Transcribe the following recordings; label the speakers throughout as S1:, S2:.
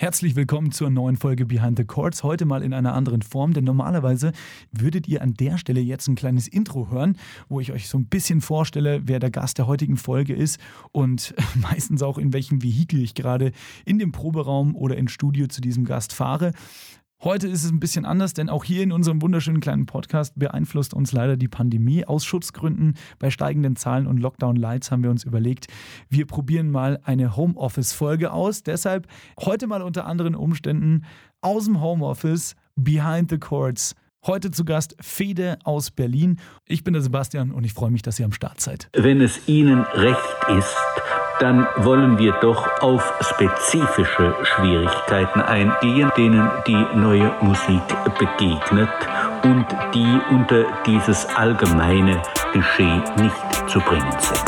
S1: Herzlich willkommen zur neuen Folge Behind the Chords. Heute mal in einer anderen Form, denn normalerweise würdet ihr an der Stelle jetzt ein kleines Intro hören, wo ich euch so ein bisschen vorstelle, wer der Gast der heutigen Folge ist und meistens auch in welchem Vehikel ich gerade in dem Proberaum oder ins Studio zu diesem Gast fahre. Heute ist es ein bisschen anders, denn auch hier in unserem wunderschönen kleinen Podcast beeinflusst uns leider die Pandemie. Aus Schutzgründen bei steigenden Zahlen und Lockdown-Lights haben wir uns überlegt, wir probieren mal eine Homeoffice-Folge aus. Deshalb heute mal unter anderen Umständen aus dem Homeoffice, Behind the Chords. Heute zu Gast Fede aus Berlin. Ich bin der Sebastian und ich freue mich, dass ihr am Start seid.
S2: Wenn es Ihnen recht ist, dann wollen wir doch auf spezifische Schwierigkeiten eingehen, denen die neue Musik begegnet und die unter dieses allgemeine Klischee nicht zu bringen sind.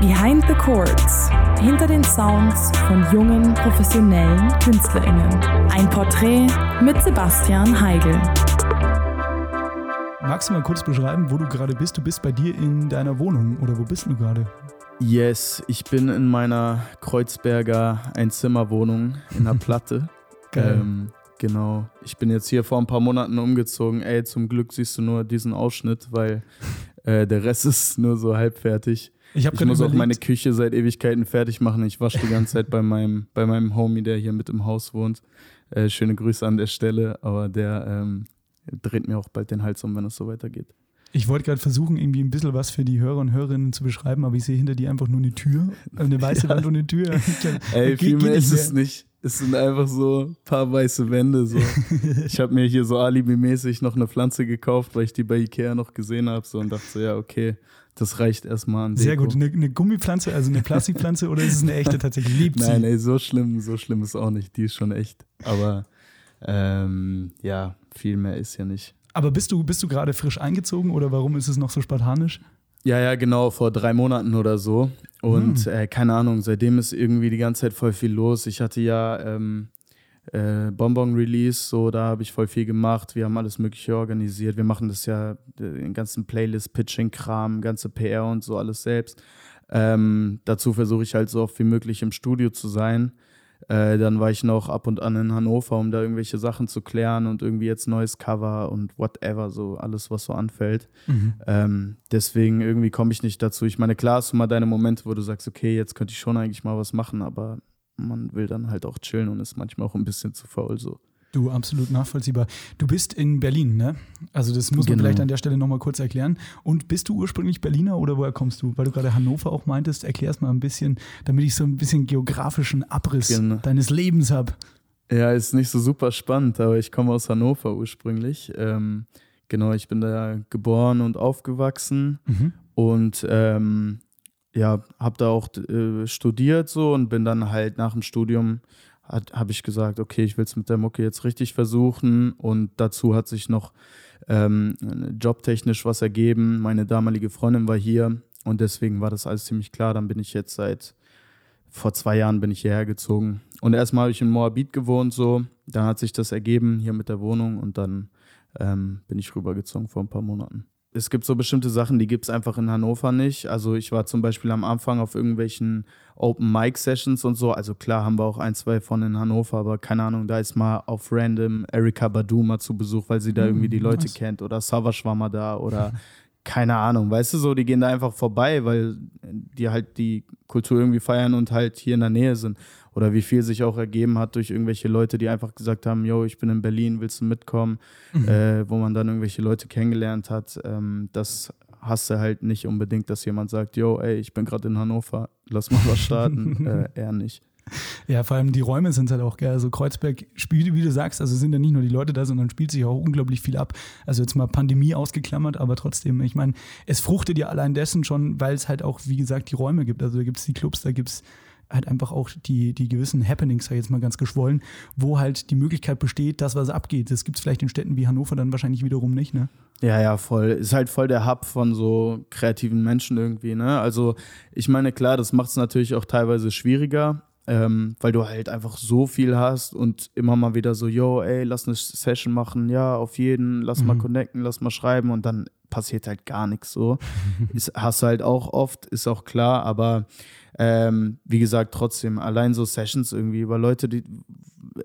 S3: Behind the Chords. Hinter den Sounds von jungen, professionellen KünstlerInnen. Ein Porträt mit Sebastian Heigl.
S1: Magst du mal kurz beschreiben, wo du gerade bist? Du bist bei dir in deiner Wohnung oder wo bist du gerade?
S4: Yes, ich bin in meiner Kreuzberger Einzimmerwohnung in der Platte.
S1: Geil.
S4: Ähm, genau. Ich bin jetzt hier vor ein paar Monaten umgezogen. Ey, zum Glück siehst du nur diesen Ausschnitt, weil äh, der Rest ist nur so halb fertig.
S1: Ich,
S4: Ich muss auch
S1: überlegt-
S4: meine Küche seit Ewigkeiten fertig machen. Ich wasche die ganze Zeit bei meinem, bei meinem Homie, der hier mit im Haus wohnt. Äh, schöne Grüße an der Stelle, aber der ähm, dreht mir auch bald den Hals um, wenn es so weitergeht.
S1: Ich wollte gerade versuchen, irgendwie ein bisschen was für die Hörer und Hörerinnen zu beschreiben, aber ich sehe hinter dir einfach nur eine Tür, eine weiße Wand und eine Tür.
S4: Ey, viel mehr ist es nicht. Es sind einfach so ein paar weiße Wände. So. ich habe mir hier so alibimäßig noch eine Pflanze gekauft, weil ich die bei Ikea noch gesehen habe so, und dachte so, ja, okay, das reicht erstmal an Deko.
S1: Sehr gut. Eine, eine Gummipflanze, also eine Plastikpflanze oder ist es eine echte tatsächlich? Lebt
S4: Nein, ey, so schlimm, so schlimm ist auch nicht. Die ist schon echt. Aber ähm, ja, viel mehr ist ja nicht.
S1: Aber bist du, bist du gerade frisch eingezogen oder warum ist es noch so spartanisch?
S4: Ja, ja, genau, vor drei Monaten oder so. Und
S1: Hm.
S4: äh, keine Ahnung, seitdem ist irgendwie die ganze Zeit voll viel los. Ich hatte ja ähm, äh, Bonbon-Release, so, da habe ich voll viel gemacht. Wir haben alles Mögliche organisiert. Wir machen das ja, den ganzen Playlist-Pitching-Kram, ganze PR und so alles selbst. Ähm, dazu versuche ich halt so oft wie möglich im Studio zu sein. Äh, dann war ich noch ab und an in Hannover, um da irgendwelche Sachen zu klären und irgendwie jetzt neues Cover und whatever, so alles, was so anfällt. Ähm, deswegen irgendwie komme ich nicht dazu. Ich meine, klar hast du mal deine Momente, wo du sagst, okay, jetzt könnte ich schon eigentlich mal was machen, aber man will dann halt auch chillen und ist manchmal auch ein bisschen zu faul so.
S1: Du, absolut nachvollziehbar. Du bist in Berlin, ne? Also das muss man
S4: Genau.
S1: vielleicht an der Stelle nochmal kurz erklären. Und bist du ursprünglich Berliner oder woher kommst du? Weil du gerade Hannover auch meintest, erklär's mal ein bisschen, damit ich so ein bisschen geografischen Abriss
S4: Genau.
S1: deines Lebens habe.
S4: Ja, ist nicht so super spannend, aber ich komme aus Hannover ursprünglich. Ähm, genau, ich bin da geboren und aufgewachsen und ähm, ja, habe da auch äh, studiert so und bin dann halt nach dem Studium habe ich gesagt, okay, ich will es mit der Mucke jetzt richtig versuchen und dazu hat sich noch ähm, jobtechnisch was ergeben. Meine damalige Freundin war hier und deswegen war das alles ziemlich klar. Dann bin ich jetzt seit vor zwei Jahren bin ich hierher gezogen. Und erstmal habe ich in Moabit gewohnt, so. Dann hat sich das ergeben hier mit der Wohnung und dann ähm, bin ich rübergezogen vor ein paar Monaten. Es gibt so bestimmte Sachen, die gibt es einfach in Hannover nicht. Also ich war zum Beispiel am Anfang auf irgendwelchen Open Mic Sessions und so. Also klar haben wir auch ein, zwei von in Hannover, aber keine Ahnung, da ist mal auf random Erika Badu mal zu Besuch, weil sie da irgendwie die Leute
S1: nice.
S4: kennt oder Savage war mal da oder keine Ahnung, weißt du so, die gehen da einfach vorbei, weil die halt die Kultur irgendwie feiern und halt hier in der Nähe sind. Oder wie viel sich auch ergeben hat durch irgendwelche Leute, die einfach gesagt haben, yo, ich bin in Berlin, willst du mitkommen? Äh, wo man dann irgendwelche Leute kennengelernt hat. Ähm, das hast du halt nicht unbedingt, dass jemand sagt, yo, ey, ich bin gerade in Hannover, lass mal was starten. äh, eher nicht.
S1: Ja, vor allem die Räume sind halt auch geil. Also Kreuzberg spielt, wie du sagst, also sind ja nicht nur die Leute da, sondern spielt sich auch unglaublich viel ab. Also jetzt mal Pandemie ausgeklammert, aber trotzdem, ich meine, es fruchtet ja allein dessen schon, weil es halt auch, wie gesagt, die Räume gibt. Also da gibt es die Clubs, da gibt es halt einfach auch die, die gewissen Happenings, sag ich jetzt mal ganz geschwollen, wo halt die Möglichkeit besteht, dass was abgeht. Das gibt es vielleicht in Städten wie Hannover dann wahrscheinlich wiederum nicht, ne?
S4: Ja, ja, voll. Ist halt voll der Hub von so kreativen Menschen irgendwie, ne? Also, ich meine, klar, das macht es natürlich auch teilweise schwieriger. Ähm, weil du halt einfach so viel hast und immer mal wieder so, yo, ey, lass eine Session machen, ja, auf jeden, lass mhm. mal connecten, lass mal schreiben und dann passiert halt gar nichts so. ist, hast du halt auch oft, ist auch klar, aber ähm, wie gesagt, trotzdem, allein so Sessions irgendwie über Leute, die,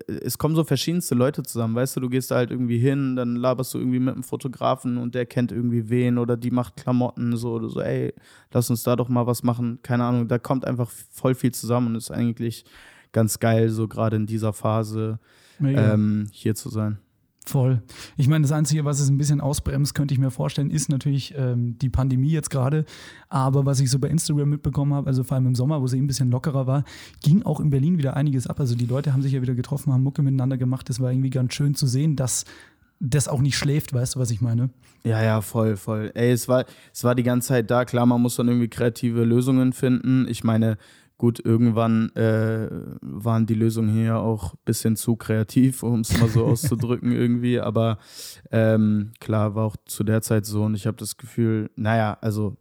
S4: es kommen so verschiedenste Leute zusammen, weißt du, du gehst da halt irgendwie hin, dann laberst du irgendwie mit einem Fotografen und der kennt irgendwie wen oder die macht Klamotten so oder so, ey, lass uns da doch mal was machen, keine Ahnung, da kommt einfach voll viel zusammen und ist eigentlich ganz geil, so gerade in dieser Phase ähm, hier zu sein.
S1: Voll. Ich meine, das Einzige, was es ein bisschen ausbremst, könnte ich mir vorstellen, ist natürlich ähm, die Pandemie jetzt gerade. Aber was ich so bei Instagram mitbekommen habe, also vor allem im Sommer, wo sie ein bisschen lockerer war, ging auch in Berlin wieder einiges ab. Also die Leute haben sich ja wieder getroffen, haben Mucke miteinander gemacht. Das war irgendwie ganz schön zu sehen, dass das auch nicht schläft, weißt du, was ich meine?
S4: Ja, ja, voll, voll. Ey, es war, es war die ganze Zeit da. Klar, man muss dann irgendwie kreative Lösungen finden. Ich meine, Gut, irgendwann äh, waren die Lösungen hier auch ein bisschen zu kreativ, um es mal so auszudrücken irgendwie. Aber ähm, klar, war auch zu der Zeit so und ich habe das Gefühl, naja, also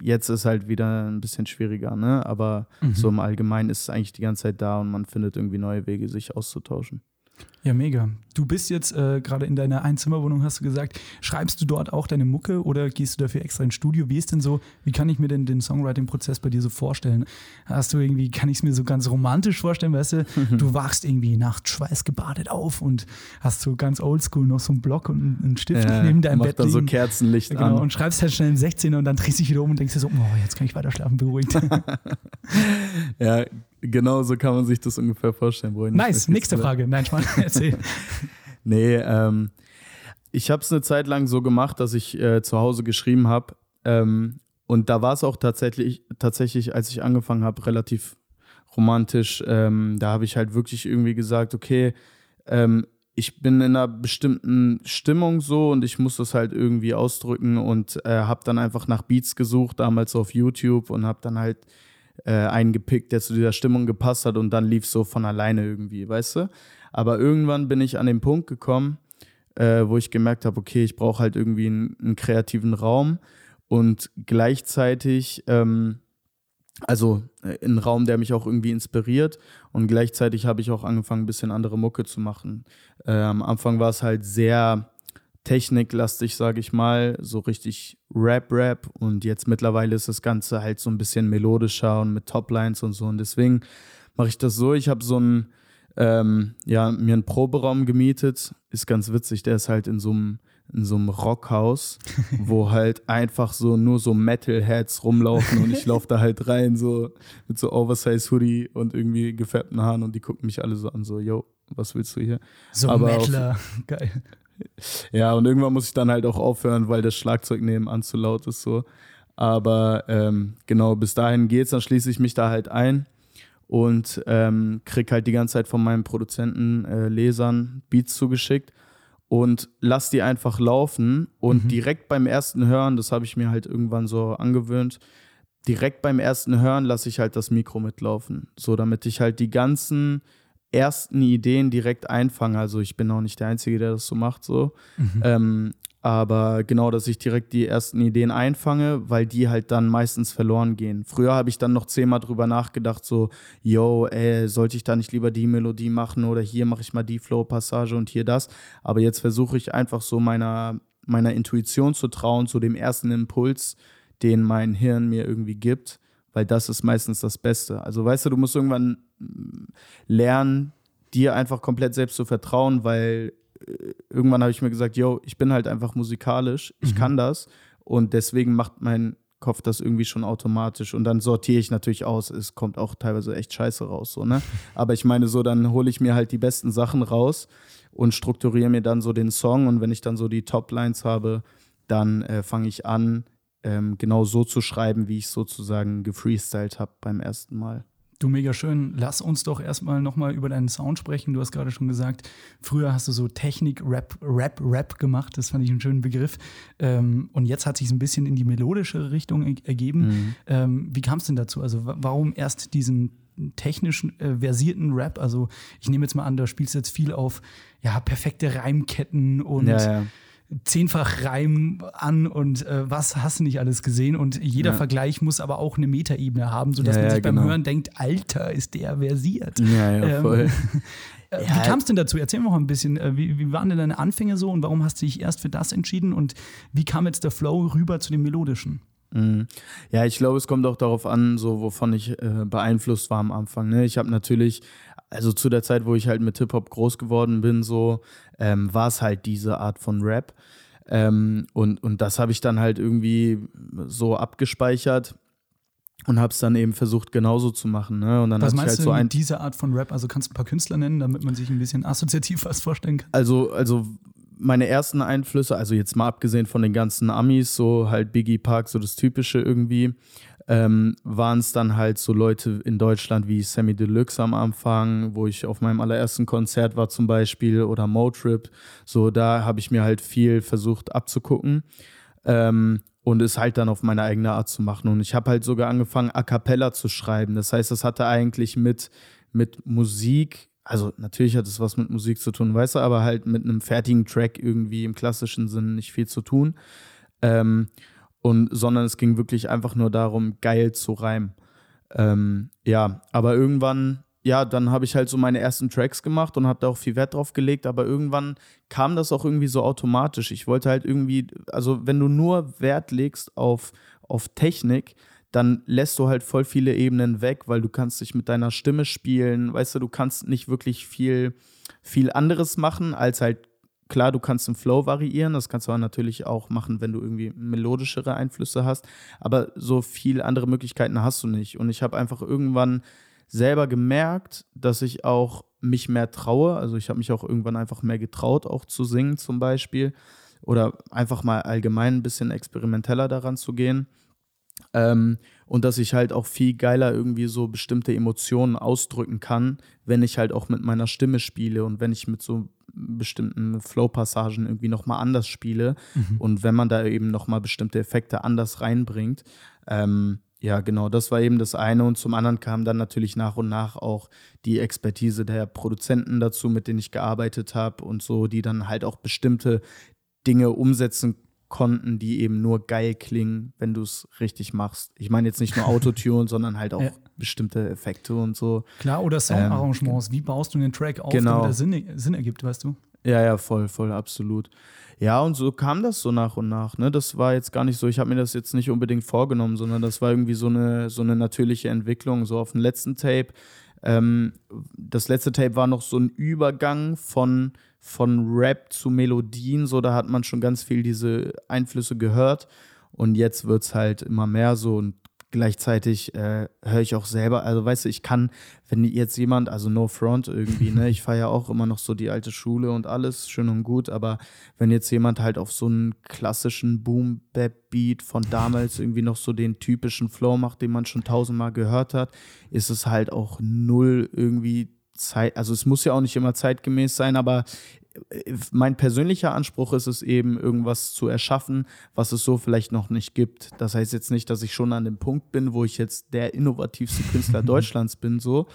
S4: jetzt ist halt wieder ein bisschen schwieriger, ne? Aber mhm. so im Allgemeinen ist es eigentlich die ganze Zeit da und man findet irgendwie neue Wege, sich auszutauschen.
S1: Ja, mega. Du bist jetzt äh, gerade in deiner Einzimmerwohnung, hast du gesagt. Schreibst du dort auch deine Mucke oder gehst du dafür extra ins Studio? Wie ist denn so, wie kann ich mir denn den Songwriting-Prozess bei dir so vorstellen? Hast du irgendwie, kann ich es mir so ganz romantisch vorstellen, weißt du, du wachst irgendwie nachts schweißgebadet auf und hast so ganz oldschool noch so einen Block und einen Stift ja, neben deinem Bett
S4: dann liegen. so Kerzenlicht genau, an.
S1: Und schreibst halt schnell im 16er und dann drehst du dich wieder um und denkst dir so, oh, jetzt kann ich weiter schlafen, beruhigt.
S4: ja, Genau so kann man sich das ungefähr vorstellen.
S1: Bro. Nice, nächste Frage. Nein, Schmarrn, erzähl.
S4: nee, ähm, ich habe es eine Zeit lang so gemacht, dass ich äh, zu Hause geschrieben habe. Ähm, und da war es auch tatsächlich, tatsächlich, als ich angefangen habe, relativ romantisch. Ähm, da habe ich halt wirklich irgendwie gesagt, okay, ähm, ich bin in einer bestimmten Stimmung so und ich muss das halt irgendwie ausdrücken und äh, habe dann einfach nach Beats gesucht, damals auf YouTube und habe dann halt äh, einen gepickt, der zu dieser Stimmung gepasst hat und dann lief so von alleine irgendwie, weißt du? Aber irgendwann bin ich an den Punkt gekommen, äh, wo ich gemerkt habe, okay, ich brauche halt irgendwie einen, einen, kreativen Raum und gleichzeitig, ähm, also äh, einen Raum, der mich auch irgendwie inspiriert und gleichzeitig habe ich auch angefangen, ein bisschen andere Mucke zu machen. Äh, am Anfang war es halt sehr techniklastig, sage ich mal, so richtig Rap-Rap und jetzt mittlerweile ist das Ganze halt so ein bisschen melodischer und mit Toplines und so. Und deswegen mache ich das so, ich habe so ein, ähm, ja, mir einen Proberaum gemietet, ist ganz witzig, der ist halt in so einem in so einem Rockhaus, wo halt einfach so nur so Metalheads rumlaufen und ich laufe da halt rein, so mit so Oversize Hoodie und irgendwie gefärbten Haaren und die gucken mich alle so an, so, yo, was willst du hier?
S1: So Aber Metaler, geil.
S4: Ja, und irgendwann muss ich dann halt auch aufhören, weil das Schlagzeug nebenan zu laut ist so. Aber ähm, genau, bis dahin geht's, dann schließe ich mich da halt ein und ähm, krieg halt die ganze Zeit von meinen Produzenten, äh, Lesern Beats zugeschickt und lass die einfach laufen und mhm. direkt beim ersten Hören, das habe ich mir halt irgendwann so angewöhnt, direkt beim ersten Hören lasse ich halt das Mikro mitlaufen, so damit ich halt die ganzen ersten Ideen direkt einfange. Also ich bin auch nicht der Einzige, der das so macht, so. Mhm. Ähm, aber genau, dass ich direkt die ersten Ideen einfange, weil die halt dann meistens verloren gehen. Früher habe ich dann noch zehnmal drüber nachgedacht, so, yo, ey, sollte ich da nicht lieber die Melodie machen oder hier mache ich mal die Flow-Passage und hier das. Aber jetzt versuche ich einfach so meiner, meiner Intuition zu trauen, zu dem ersten Impuls, den mein Hirn mir irgendwie gibt weil das ist meistens das Beste. Also weißt du, du musst irgendwann mm, lernen, dir einfach komplett selbst zu vertrauen, weil äh, irgendwann habe ich mir gesagt, yo, ich bin halt einfach musikalisch, ich mhm. kann das und deswegen macht mein Kopf das irgendwie schon automatisch und dann sortiere ich natürlich aus. Es kommt auch teilweise echt scheiße raus, so, ne? Aber ich meine, so, dann hole ich mir halt die besten Sachen raus und strukturiere mir dann so den Song und wenn ich dann so die Top-Lines habe, dann äh, fange ich an, ähm, genau so zu schreiben, wie ich sozusagen gefreestylt habe beim ersten Mal.
S1: Du mega schön. Lass uns doch erstmal nochmal über deinen Sound sprechen. Du hast gerade schon gesagt, früher hast du so Technik, Rap, Rap, Rap gemacht. Das fand ich einen schönen Begriff. Ähm, und jetzt hat sich ein bisschen in die melodische Richtung ergeben. Mhm. Ähm, wie kam es denn dazu? Also, warum erst diesen technischen, äh, versierten Rap? Also, ich nehme jetzt mal an, da spielst du jetzt viel auf ja, perfekte Reimketten und. Ja, ja zehnfach Reim an und äh, was hast du nicht alles gesehen und jeder ja. Vergleich muss aber auch eine Metaebene haben, sodass ja, man sich beim genau. Hören denkt, Alter, ist der versiert.
S4: Ja, ja, ähm, voll.
S1: Äh, wie kam es denn dazu? Erzähl mir mal ein bisschen, äh, wie, wie, waren denn deine Anfänge so und warum hast du dich erst für das entschieden und wie kam jetzt der Flow rüber zu dem Melodischen?
S4: Mhm. Ja, ich glaube, es kommt auch darauf an, so wovon ich äh, beeinflusst war am Anfang. Ne? Ich habe natürlich, also zu der Zeit, wo ich halt mit Hip-Hop groß geworden bin, so ähm, war es halt diese Art von Rap. Ähm, und, und das habe ich dann halt irgendwie so abgespeichert und habe es dann eben versucht genauso zu machen. Ne? Und dann
S1: was meinst
S4: halt
S1: du
S4: so ein
S1: diese Art von Rap? Also kannst du ein paar Künstler nennen, damit man sich ein bisschen assoziativ was vorstellen kann?
S4: Also, also meine ersten Einflüsse, also jetzt mal abgesehen von den ganzen Amis, so halt Biggie Park, so das Typische irgendwie, ähm, waren es dann halt so Leute in Deutschland wie Sammy Deluxe am Anfang, wo ich auf meinem allerersten Konzert war zum Beispiel, oder Motrip. So, da habe ich mir halt viel versucht abzugucken. Ähm, und es halt dann auf meine eigene Art zu machen. Und ich habe halt sogar angefangen, A cappella zu schreiben. Das heißt, das hatte eigentlich mit, mit Musik, also natürlich hat es was mit Musik zu tun, weißt du, aber halt mit einem fertigen Track irgendwie im klassischen Sinn nicht viel zu tun. Ähm, und, sondern es ging wirklich einfach nur darum, geil zu reimen. Ähm, ja, aber irgendwann ja, dann habe ich halt so meine ersten Tracks gemacht und habe da auch viel Wert drauf gelegt, aber irgendwann kam das auch irgendwie so automatisch. Ich wollte halt irgendwie, also wenn du nur Wert legst auf, auf Technik, dann lässt du halt voll viele Ebenen weg, weil du kannst dich mit deiner Stimme spielen, weißt du, du kannst nicht wirklich viel, viel anderes machen, als halt, klar, du kannst den Flow variieren, das kannst du natürlich auch machen, wenn du irgendwie melodischere Einflüsse hast, aber so viele andere Möglichkeiten hast du nicht. Und ich habe einfach irgendwann selber gemerkt, dass ich auch mich mehr traue. Also ich habe mich auch irgendwann einfach mehr getraut, auch zu singen zum Beispiel. Oder einfach mal allgemein ein bisschen experimenteller daran zu gehen. Ähm, und dass ich halt auch viel geiler irgendwie so bestimmte Emotionen ausdrücken kann, wenn ich halt auch mit meiner Stimme spiele und wenn ich mit so bestimmten Flow-Passagen irgendwie nochmal anders spiele mhm. und wenn man da eben nochmal bestimmte Effekte anders reinbringt. Ähm, ja, genau, das war eben das eine. Und zum anderen kam dann natürlich nach und nach auch die Expertise der Produzenten dazu, mit denen ich gearbeitet habe und so, die dann halt auch bestimmte Dinge umsetzen konnten, die eben nur geil klingen, wenn du es richtig machst. Ich meine jetzt nicht nur Autotune, sondern halt auch ja. bestimmte Effekte und so.
S1: Klar, oder Soundarrangements. Ähm, Wie baust du den Track auf,
S4: genau.
S1: damit er Sinn, Sinn ergibt, weißt du?
S4: Ja, ja, voll, voll, absolut. Ja, und so kam das so nach und nach. Ne? Das war jetzt gar nicht so, ich habe mir das jetzt nicht unbedingt vorgenommen, sondern das war irgendwie so eine, so eine natürliche Entwicklung. So auf dem letzten Tape, ähm, das letzte Tape war noch so ein Übergang von, von Rap zu Melodien. So, da hat man schon ganz viel diese Einflüsse gehört. Und jetzt wird es halt immer mehr so. Und gleichzeitig äh, höre ich auch selber, also weißt du, ich kann, wenn jetzt jemand, also no front irgendwie, ne, ich feiere auch immer noch so die alte Schule und alles, schön und gut, aber wenn jetzt jemand halt auf so einen klassischen Boom-Bap-Beat von damals irgendwie noch so den typischen Flow macht, den man schon tausendmal gehört hat, ist es halt auch null irgendwie Zeit, also es muss ja auch nicht immer zeitgemäß sein, aber mein persönlicher Anspruch ist es eben, irgendwas zu erschaffen, was es so vielleicht noch nicht gibt. Das heißt jetzt nicht, dass ich schon an dem Punkt bin, wo ich jetzt der innovativste Künstler Deutschlands bin, so.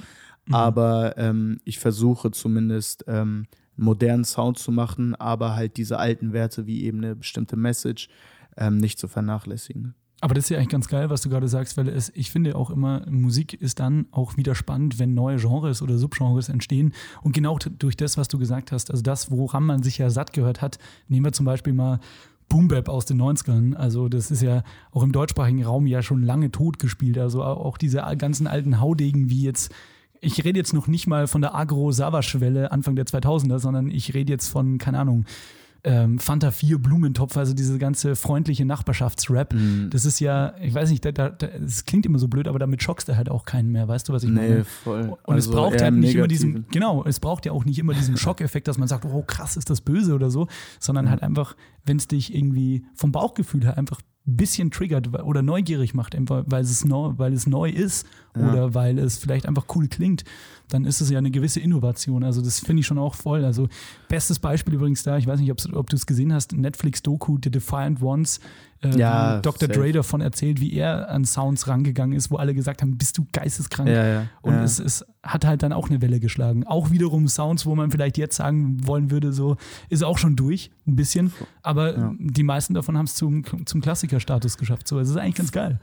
S4: Mhm. Aber ähm, ich versuche zumindest ähm, modernen Sound zu machen, aber halt diese alten Werte wie eben eine bestimmte Message ähm, nicht zu vernachlässigen.
S1: Aber das ist ja eigentlich ganz geil, was du gerade sagst, weil es, ich finde auch immer, Musik ist dann auch wieder spannend, wenn neue Genres oder Subgenres entstehen. Und genau durch das, was du gesagt hast, also das, woran man sich ja satt gehört hat, nehmen wir zum Beispiel mal Boom Bap aus den 90ern. Also das ist ja auch im deutschsprachigen Raum ja schon lange tot gespielt. Also auch diese ganzen alten Haudegen wie jetzt ich rede jetzt noch nicht mal von der Agro-Savasch-Welle Anfang der 2000er, sondern ich rede jetzt von, keine Ahnung, ähm, Fanta 4 Blumentopf, also diese ganze freundliche Nachbarschaftsrap. Mhm. Das ist ja, ich weiß nicht, da, da, das klingt immer so blöd, aber damit schockst du halt auch keinen mehr, weißt du, was ich
S4: nee,
S1: meine?
S4: voll.
S1: Und also es braucht halt nicht immer diesen, genau, es braucht ja auch nicht immer diesen Schockeffekt, dass man sagt, oh krass, ist das böse oder so, sondern mhm. halt einfach, wenn es dich irgendwie vom Bauchgefühl her einfach bisschen triggert oder neugierig macht, weil es neu, weil es neu ist ja. oder weil es vielleicht einfach cool klingt, dann ist es ja eine gewisse Innovation. Also das finde ich schon auch voll. Also bestes Beispiel übrigens da, ich weiß nicht, ob du es gesehen hast, Netflix-Doku The Defiant Ones, äh, ja, Dr. Dre davon erzählt, wie er an Sounds rangegangen ist, wo alle gesagt haben, bist du geisteskrank.
S4: Ja, ja,
S1: Und Es, es hat halt dann auch eine Welle geschlagen. Auch wiederum Sounds, wo man vielleicht jetzt sagen wollen würde, so ist auch schon durch, ein bisschen. Aber die meisten davon haben es zum, zum Klassikerstatus geschafft. So, es ist eigentlich ganz geil.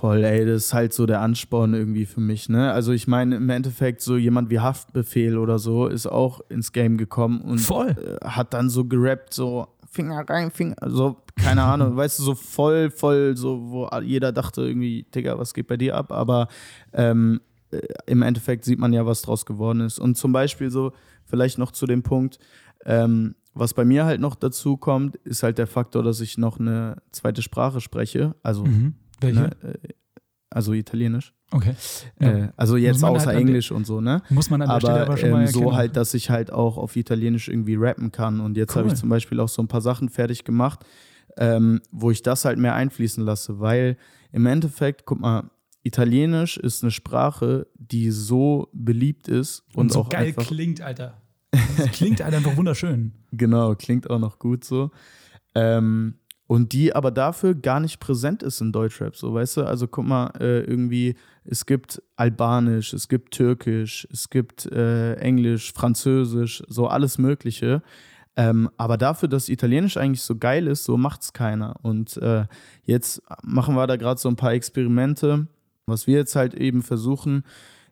S4: Voll, ey, das ist halt so der Ansporn irgendwie für mich, ne? Also ich meine, im Endeffekt so jemand wie Haftbefehl oder so ist auch ins Game gekommen und
S1: Voll.
S4: Äh, hat dann so gerappt, so Finger rein, Finger, so, keine Ahnung, weißt du, so voll, voll, so, wo jeder dachte irgendwie, Digga, was geht bei dir ab? Aber ähm, äh, im Endeffekt sieht man ja, was draus geworden ist. Und zum Beispiel so, vielleicht noch zu dem Punkt, ähm, was bei mir halt noch dazu kommt, ist halt der Faktor, dass ich noch eine zweite Sprache spreche. Also, mhm.
S1: Welche?
S4: Ne, äh, also Italienisch.
S1: Okay.
S4: Ja. Äh, also jetzt außer halt Englisch und so, ne?
S1: Muss man an der
S4: aber,
S1: Stelle aber schon mal
S4: ähm, so halt, dass ich halt auch auf Italienisch irgendwie rappen kann. Und jetzt cool. habe ich zum Beispiel auch so ein paar Sachen fertig gemacht, ähm, wo ich das halt mehr einfließen lasse, weil im Endeffekt, guck mal, Italienisch ist eine Sprache, die so beliebt ist und, und so auch
S1: geil klingt, Alter. Das klingt halt einfach wunderschön.
S4: Genau, klingt auch noch gut so. Ähm, und die aber dafür gar nicht präsent ist in Deutschrap, so weißt du? Also guck mal, äh, irgendwie, es gibt Albanisch, es gibt Türkisch, es gibt äh, Englisch, Französisch, so alles Mögliche. Ähm, aber dafür, dass Italienisch eigentlich so geil ist, so macht es keiner. Und äh, jetzt machen wir da gerade so ein paar Experimente. Was wir jetzt halt eben versuchen,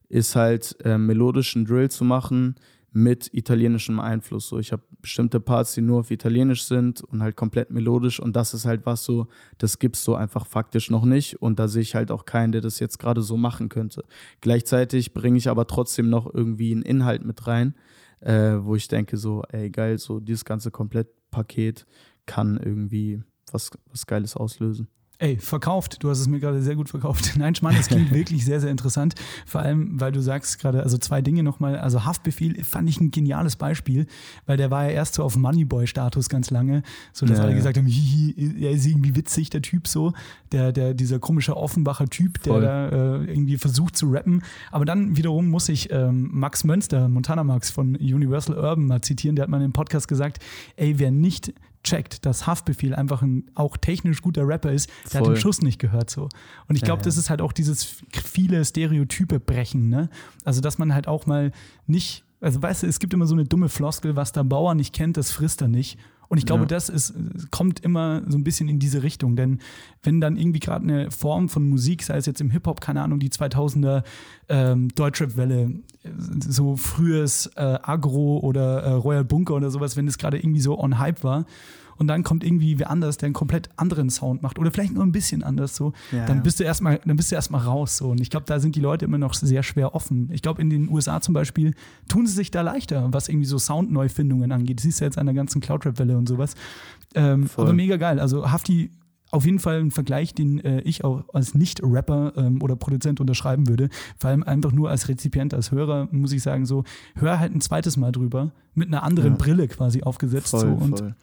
S4: ist halt äh, melodischen Drill zu machen, mit italienischem Einfluss. So, ich habe bestimmte Parts, die nur auf Italienisch sind und halt komplett melodisch und das ist halt was so, das gibt's so einfach faktisch noch nicht und da sehe ich halt auch keinen, der das jetzt gerade so machen könnte. Gleichzeitig bringe ich aber trotzdem noch irgendwie einen Inhalt mit rein, äh, wo ich denke so, ey geil, so dieses ganze Komplettpaket kann irgendwie was, was Geiles auslösen.
S1: Ey, verkauft. Du hast es mir gerade sehr gut verkauft. Nein, Schmarrn, das klingt wirklich sehr, sehr interessant. Vor allem, weil du sagst gerade, also zwei Dinge nochmal. Also Haftbefehl fand ich ein geniales Beispiel, weil der war ja erst so auf Moneyboy-Status ganz lange. So, dass ja, alle gesagt haben, hihi, er ist irgendwie witzig, der Typ so. Der, der, dieser komische Offenbacher Typ, der Voll. da äh, irgendwie versucht zu rappen. Aber dann wiederum muss ich ähm, Max Mönster, Montana Max von Universal Urban mal zitieren. Der hat mal im Podcast gesagt, ey, wer nicht checkt, dass Haftbefehl einfach ein auch technisch guter Rapper ist, der Voll. hat den Schuss nicht gehört so. Und ich glaube, ja, ja. das ist halt auch dieses viele Stereotype brechen, ne? Also, dass man halt auch mal nicht, also weißt du, es gibt immer so eine dumme Floskel, was der Bauer nicht kennt, das frisst er nicht. Und ich glaube, ja. das ist, kommt immer so ein bisschen in diese Richtung. Denn wenn dann irgendwie gerade eine Form von Musik, sei es jetzt im Hip-Hop, keine Ahnung, die 2000er ähm, Deutschrap-Welle, so frühes äh, Agro oder äh, Royal Bunker oder sowas, wenn das gerade irgendwie so on Hype war und dann kommt irgendwie wer anders, der einen komplett anderen Sound macht oder vielleicht nur ein bisschen anders so, ja, dann bist du erstmal, dann bist du erstmal raus so. Und ich glaube, da sind die Leute immer noch sehr schwer offen. Ich glaube, in den USA zum Beispiel tun sie sich da leichter, was irgendwie so Soundneufindungen angeht. Das siehst du jetzt an der ganzen Cloud-Rap-Welle und sowas. Ähm, aber mega geil. Also Hafti auf jeden Fall ein Vergleich, den äh, ich auch als Nicht-Rapper ähm, oder Produzent unterschreiben würde. Vor allem einfach nur als Rezipient, als Hörer, muss ich sagen, so, hör halt ein zweites Mal drüber, mit einer anderen ja. Brille quasi aufgesetzt. Voll, so, und voll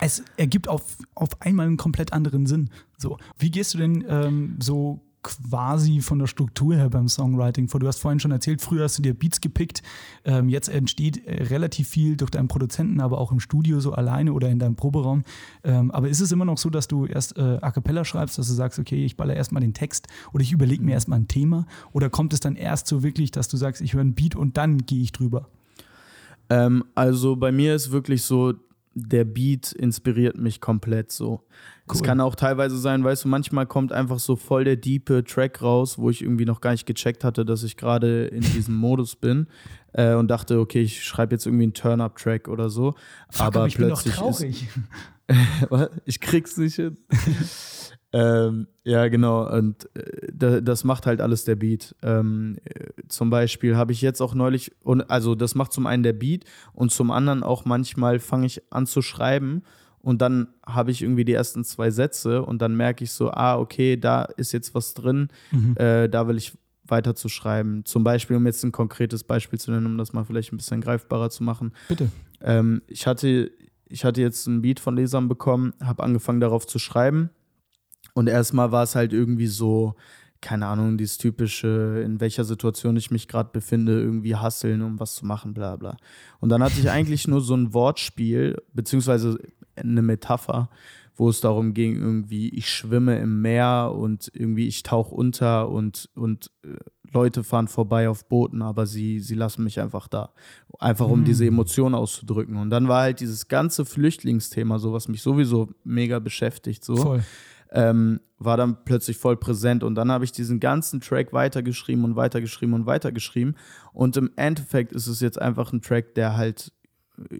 S1: es ergibt auf, auf einmal einen komplett anderen Sinn. So, wie gehst du denn ähm, so quasi von der Struktur her beim Songwriting vor? Du hast vorhin schon erzählt, früher hast du dir Beats gepickt. Ähm, jetzt entsteht äh, relativ viel durch deinen Produzenten, aber auch im Studio so alleine oder in deinem Proberaum. Ähm, aber ist es immer noch so, dass du erst äh, A Cappella schreibst, dass du sagst, okay, ich baller erstmal den Text oder ich überlege mir erstmal ein Thema? Oder kommt es dann erst so wirklich, dass du sagst, ich höre einen Beat und dann gehe ich drüber?
S4: Ähm, also bei mir ist wirklich so, der Beat inspiriert mich komplett so. Es kann auch teilweise sein, weißt du, manchmal kommt einfach so voll der diepe Track raus, wo ich irgendwie noch gar nicht gecheckt hatte, dass ich gerade in diesem Modus bin äh, und dachte, okay, ich schreibe jetzt irgendwie einen Turn-Up-Track oder so.
S1: Fuck, aber, aber ich plötzlich bin doch traurig.
S4: Ist, ich krieg's nicht hin. Ähm, ja, genau. Und äh, das macht halt alles der Beat. Ähm, zum Beispiel habe ich jetzt auch neulich, und also das macht zum einen der Beat und zum anderen auch manchmal fange ich an zu schreiben und dann habe ich irgendwie die ersten zwei Sätze und dann merke ich so, ah, okay, da ist jetzt was drin, mhm. äh, da will ich weiter zu schreiben. Zum Beispiel, um jetzt ein konkretes Beispiel zu nennen, um das mal vielleicht ein bisschen greifbarer zu machen.
S1: Bitte.
S4: Ähm, ich, hatte, ich hatte jetzt einen Beat von Lesern bekommen, habe angefangen darauf zu schreiben Und erstmal war es halt irgendwie so, keine Ahnung, dieses typische, in welcher Situation ich mich gerade befinde, irgendwie hasseln, um was zu machen, bla bla. Und dann hatte ich eigentlich nur so ein Wortspiel, beziehungsweise eine Metapher, wo es darum ging, irgendwie, ich schwimme im Meer und irgendwie ich tauche unter und, und äh, Leute fahren vorbei auf Booten, aber sie, sie lassen mich einfach da. Einfach um mhm. diese Emotionen auszudrücken. Und dann war halt dieses ganze Flüchtlingsthema, so was mich sowieso mega beschäftigt, so. Voll ähm, war dann plötzlich voll präsent. Und dann habe ich diesen ganzen Track weitergeschrieben und weitergeschrieben und weitergeschrieben. Und im Endeffekt ist es jetzt einfach ein Track, der halt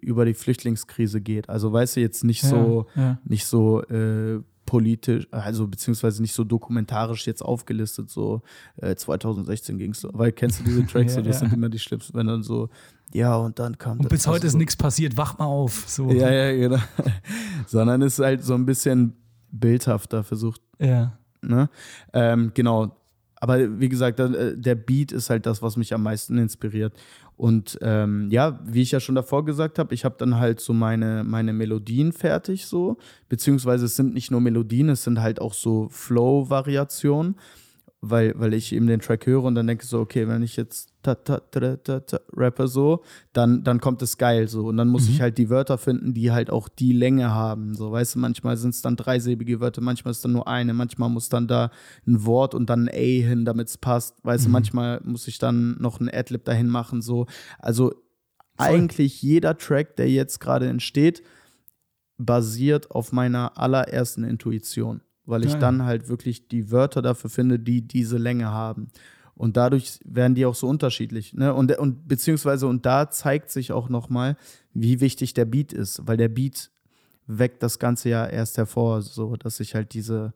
S4: über die Flüchtlingskrise geht. Also weißt du, jetzt nicht so, ja. nicht so äh, politisch, also beziehungsweise nicht so dokumentarisch jetzt aufgelistet, so äh, 2016 ging es so. Weil kennst du diese Tracks, ja, so, das ja. sind immer die schlimmsten, wenn dann so, ja, und dann kam
S1: Und bis heute ist nichts passiert, wach mal auf. So.
S4: Ja, ja, genau. Sondern es ist halt so ein bisschen bildhafter versucht.
S1: Ja.
S4: Ne? Ähm, genau. Aber wie gesagt, der Beat ist halt das, was mich am meisten inspiriert. Und ähm, ja, wie ich ja schon davor gesagt habe, ich habe dann halt so meine, meine Melodien fertig so. Beziehungsweise es sind nicht nur Melodien, es sind halt auch so Flow-Variationen weil, weil ich eben den Track höre und dann denke so, okay, wenn ich jetzt ta, ta, ta, ta, ta, rappe so, dann, dann kommt es geil so. Und dann muss mhm. ich halt die Wörter finden, die halt auch die Länge haben. So, weißt du, manchmal sind es dann dreisilbige Wörter, manchmal ist dann nur eine, manchmal muss dann da ein Wort und dann ein A hin, damit es passt. Weißt mhm. du, manchmal muss ich dann noch ein Adlib dahin machen. So. Also Voll. eigentlich jeder Track, der jetzt gerade entsteht, basiert auf meiner allerersten Intuition weil ich ja, dann halt wirklich die Wörter dafür finde, die diese Länge haben. Und dadurch werden die auch so unterschiedlich. Ne? Und, und beziehungsweise, und da zeigt sich auch nochmal, wie wichtig der Beat ist, weil der Beat weckt das Ganze ja erst hervor, so dass ich halt diese,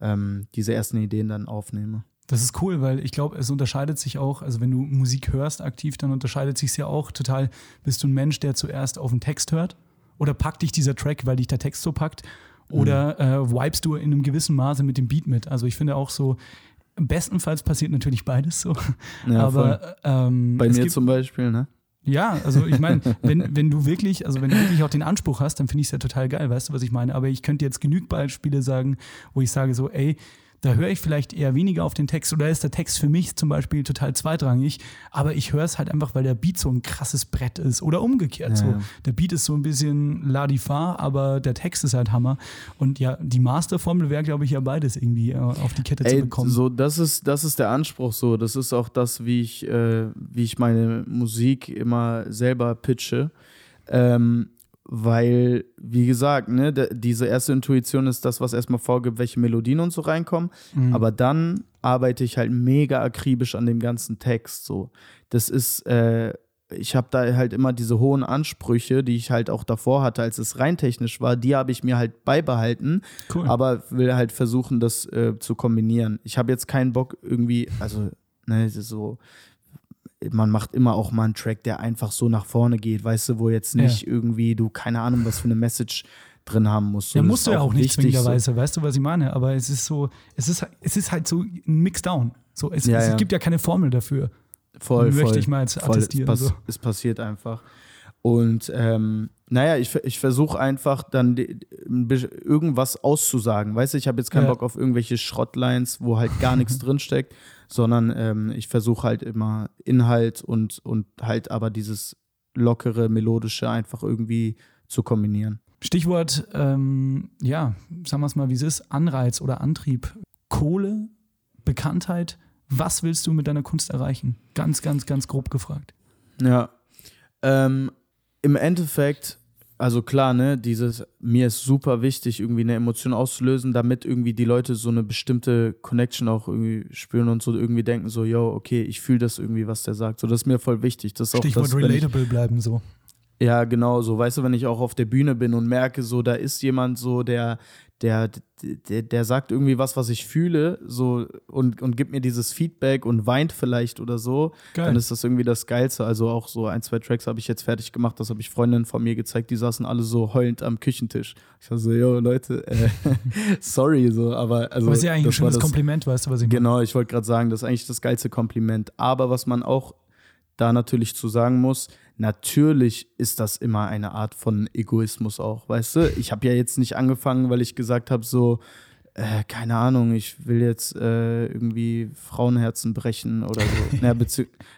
S4: ähm, diese ersten Ideen dann aufnehme.
S1: Das ist cool, weil ich glaube, es unterscheidet sich auch, also wenn du Musik hörst aktiv, dann unterscheidet sich es ja auch total. Bist du ein Mensch, der zuerst auf den Text hört? Oder packt dich dieser Track, weil dich der Text so packt? Oder mhm. äh, vibest du in einem gewissen Maße mit dem Beat mit? Also ich finde auch so, bestenfalls passiert natürlich beides so. Ja, aber ähm,
S4: bei mir zum Beispiel, ne?
S1: Ja, also ich meine, wenn, wenn du wirklich, also wenn du wirklich auch den Anspruch hast, dann finde ich es ja total geil, weißt du, was ich meine? Aber ich könnte jetzt genügend Beispiele sagen, wo ich sage so, ey, da höre ich vielleicht eher weniger auf den Text oder ist der Text für mich zum Beispiel total zweitrangig, aber ich höre es halt einfach, weil der Beat so ein krasses Brett ist oder umgekehrt ja, so. Der Beat ist so ein bisschen Ladifa, aber der Text ist halt Hammer und ja, die Masterformel wäre, glaube ich, ja beides irgendwie äh, auf die Kette Ey, zu bekommen.
S4: So, das ist, das ist der Anspruch so, das ist auch das, wie ich, äh, wie ich meine Musik immer selber pitche. Ähm, weil, wie gesagt, ne, diese erste Intuition ist das, was erstmal vorgibt, welche Melodien und so reinkommen. Mhm. Aber dann arbeite ich halt mega akribisch an dem ganzen Text. So. Das ist, äh, ich habe da halt immer diese hohen Ansprüche, die ich halt auch davor hatte, als es rein technisch war, die habe ich mir halt beibehalten, cool. aber will halt versuchen, das äh, zu kombinieren. Ich habe jetzt keinen Bock irgendwie, also, ne, so man macht immer auch mal einen Track, der einfach so nach vorne geht, weißt du, wo jetzt nicht ja. irgendwie du keine Ahnung, was für eine Message drin haben musst.
S1: Ja, musst du ja auch nicht zwingenderweise, so. weißt du, was ich meine? Aber es ist so, es ist, es ist halt so ein Mixdown. So, es, ja, es ja. gibt ja keine Formel dafür.
S4: Voll,
S1: Möchte
S4: voll,
S1: ich mal jetzt attestieren.
S4: Voll, es, pass, so. es passiert einfach. Und ähm, naja, ich, ich versuche einfach dann irgendwas auszusagen. Weißt du, ich habe jetzt keinen ja. Bock auf irgendwelche Schrottlines, wo halt gar nichts drinsteckt, sondern ähm, ich versuche halt immer Inhalt und, und halt aber dieses lockere, melodische einfach irgendwie zu kombinieren.
S1: Stichwort, ähm, ja, sagen wir es mal, wie es ist, Anreiz oder Antrieb. Kohle, Bekanntheit, was willst du mit deiner Kunst erreichen? Ganz, ganz, ganz grob gefragt.
S4: Ja, ähm, im Endeffekt, also klar, ne, dieses, mir ist super wichtig, irgendwie eine Emotion auszulösen, damit irgendwie die Leute so eine bestimmte Connection auch irgendwie spüren und so irgendwie denken, so, yo, okay, ich fühle das irgendwie, was der sagt. So, das ist mir voll wichtig. Das
S1: Stichwort
S4: auch das,
S1: relatable ich, bleiben so.
S4: Ja, genau, so, weißt du, wenn ich auch auf der Bühne bin und merke, so, da ist jemand so, der, der, der, der sagt irgendwie was, was ich fühle, so und, und gibt mir dieses Feedback und weint vielleicht oder so, Geil. dann ist das irgendwie das Geilste. Also auch so ein, zwei Tracks habe ich jetzt fertig gemacht, das habe ich Freundinnen von mir gezeigt, die saßen alle so heulend am Küchentisch. Ich war so, yo, Leute, äh, sorry, so, aber also.
S1: Aber ist ja eigentlich ein schönes das, Kompliment, weißt du, was ich
S4: meine? Genau, ich wollte gerade sagen, das ist eigentlich das geilste Kompliment. Aber was man auch da natürlich zu sagen muss, natürlich ist das immer eine Art von Egoismus auch, weißt du? Ich habe ja jetzt nicht angefangen, weil ich gesagt habe, so, äh, keine Ahnung, ich will jetzt äh, irgendwie Frauenherzen brechen oder so. naja,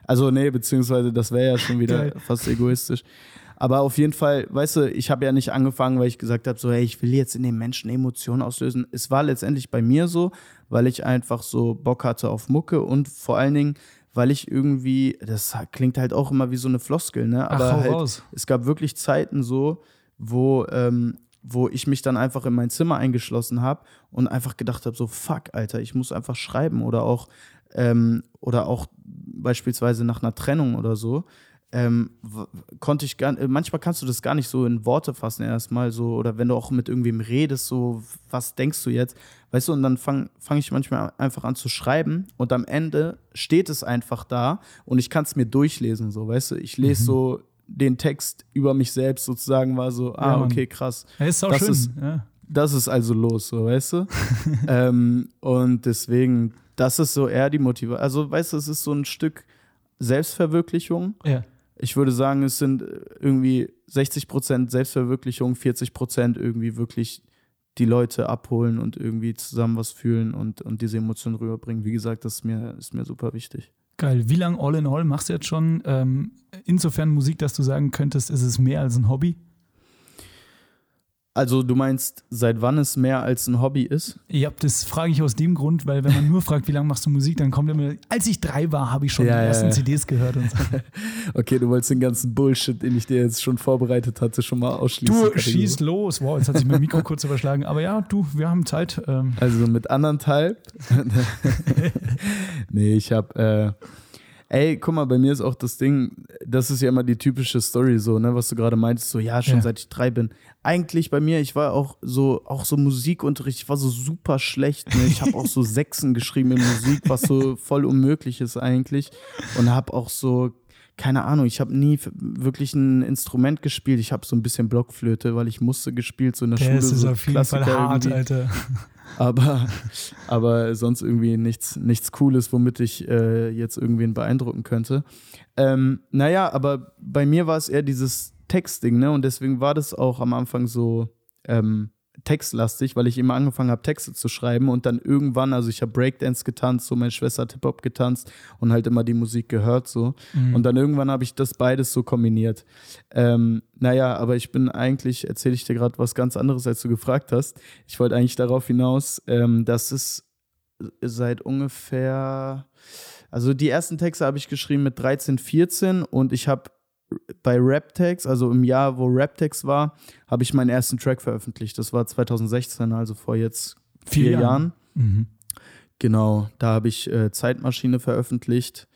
S4: also nee, beziehungsweise das wäre ja schon wieder Geil. fast egoistisch. Aber auf jeden Fall, weißt du, ich habe ja nicht angefangen, weil ich gesagt habe, so, hey, ich will jetzt in den Menschen Emotionen auslösen. Es war letztendlich bei mir so, weil ich einfach so Bock hatte auf Mucke und vor allen Dingen, weil ich irgendwie, das klingt halt auch immer wie so eine Floskel, ne? Aber Ach, halt, raus. es gab wirklich Zeiten so, wo, ähm, wo ich mich dann einfach in mein Zimmer eingeschlossen habe und einfach gedacht habe, so fuck, Alter, ich muss einfach schreiben oder auch ähm, oder auch beispielsweise nach einer Trennung oder so. Ähm, konnte ich gar manchmal kannst du das gar nicht so in Worte fassen erstmal so oder wenn du auch mit irgendwem redest so was denkst du jetzt weißt du und dann fange fang ich manchmal einfach an zu schreiben und am Ende steht es einfach da und ich kann es mir durchlesen so weißt du ich lese mhm. so den Text über mich selbst sozusagen war so, ah, ja, okay, krass.
S1: Ja, ist auch
S4: das
S1: schön.
S4: Ist,
S1: ja.
S4: Das ist also los, so, weißt du? ähm, und deswegen, das ist so eher die Motivation. Also, weißt du, es ist so ein Stück Selbstverwirklichung.
S1: Ja.
S4: Ich würde sagen, es sind irgendwie 60 Prozent Selbstverwirklichung, 40 Prozent irgendwie wirklich die Leute abholen und irgendwie zusammen was fühlen und, und diese Emotionen rüberbringen. Wie gesagt, das ist mir, ist mir super wichtig.
S1: Geil. Wie lange All in All machst du jetzt schon? Ähm, insofern Musik, dass du sagen könntest, ist es mehr als ein Hobby?
S4: Also du meinst, seit wann es mehr als ein Hobby ist?
S1: Ja, das frage ich aus dem Grund, weil wenn man nur fragt, wie lange machst du Musik, dann kommt immer, als ich drei war, habe ich schon ja, die ersten ja. CDs gehört und so.
S4: okay, du wolltest den ganzen Bullshit, den ich dir jetzt schon vorbereitet hatte, schon mal ausschließen.
S1: Du schießt los. Wow, jetzt hat sich mein Mikro kurz überschlagen. Aber ja, du, wir haben Zeit.
S4: Ähm. Also mit anderthalb? nee, ich habe... Äh, Ey, guck mal, bei mir ist auch das Ding, das ist ja immer die typische Story so, ne, was du gerade meintest, so, ja, schon ja. seit ich drei bin. Eigentlich bei mir, ich war auch so, auch so Musikunterricht, ich war so super schlecht, ne? Ich habe auch so Sechsen geschrieben in Musik, was so voll unmöglich ist eigentlich. Und habe auch so, keine Ahnung, ich habe nie wirklich ein Instrument gespielt. Ich habe so ein bisschen Blockflöte, weil ich musste gespielt, so in der, der Schule. Das ist so auf jeden Klassiker Fall hart, irgendwie. Alter aber, aber sonst irgendwie nichts, nichts Cooles, womit ich äh, jetzt irgendwen beeindrucken könnte. Ähm, naja, aber bei mir war es eher dieses Textding, ne? Und deswegen war das auch am Anfang so, ähm, textlastig, weil ich immer angefangen habe, Texte zu schreiben und dann irgendwann, also ich habe Breakdance getanzt, so meine Schwester hat Hip-Hop getanzt und halt immer die Musik gehört so. Mhm. Und dann irgendwann habe ich das beides so kombiniert. Ähm, naja, aber ich bin eigentlich, erzähle ich dir gerade was ganz anderes, als du gefragt hast. Ich wollte eigentlich darauf hinaus, ähm, dass es seit ungefähr, also die ersten Texte habe ich geschrieben mit 13, 14 und ich habe bei Raptex, also im Jahr, wo Raptex war, habe ich meinen ersten Track veröffentlicht. Das war 2016, also vor jetzt vier, vier Jahren. Jahren. Mhm. Genau, da habe ich äh, Zeitmaschine veröffentlicht.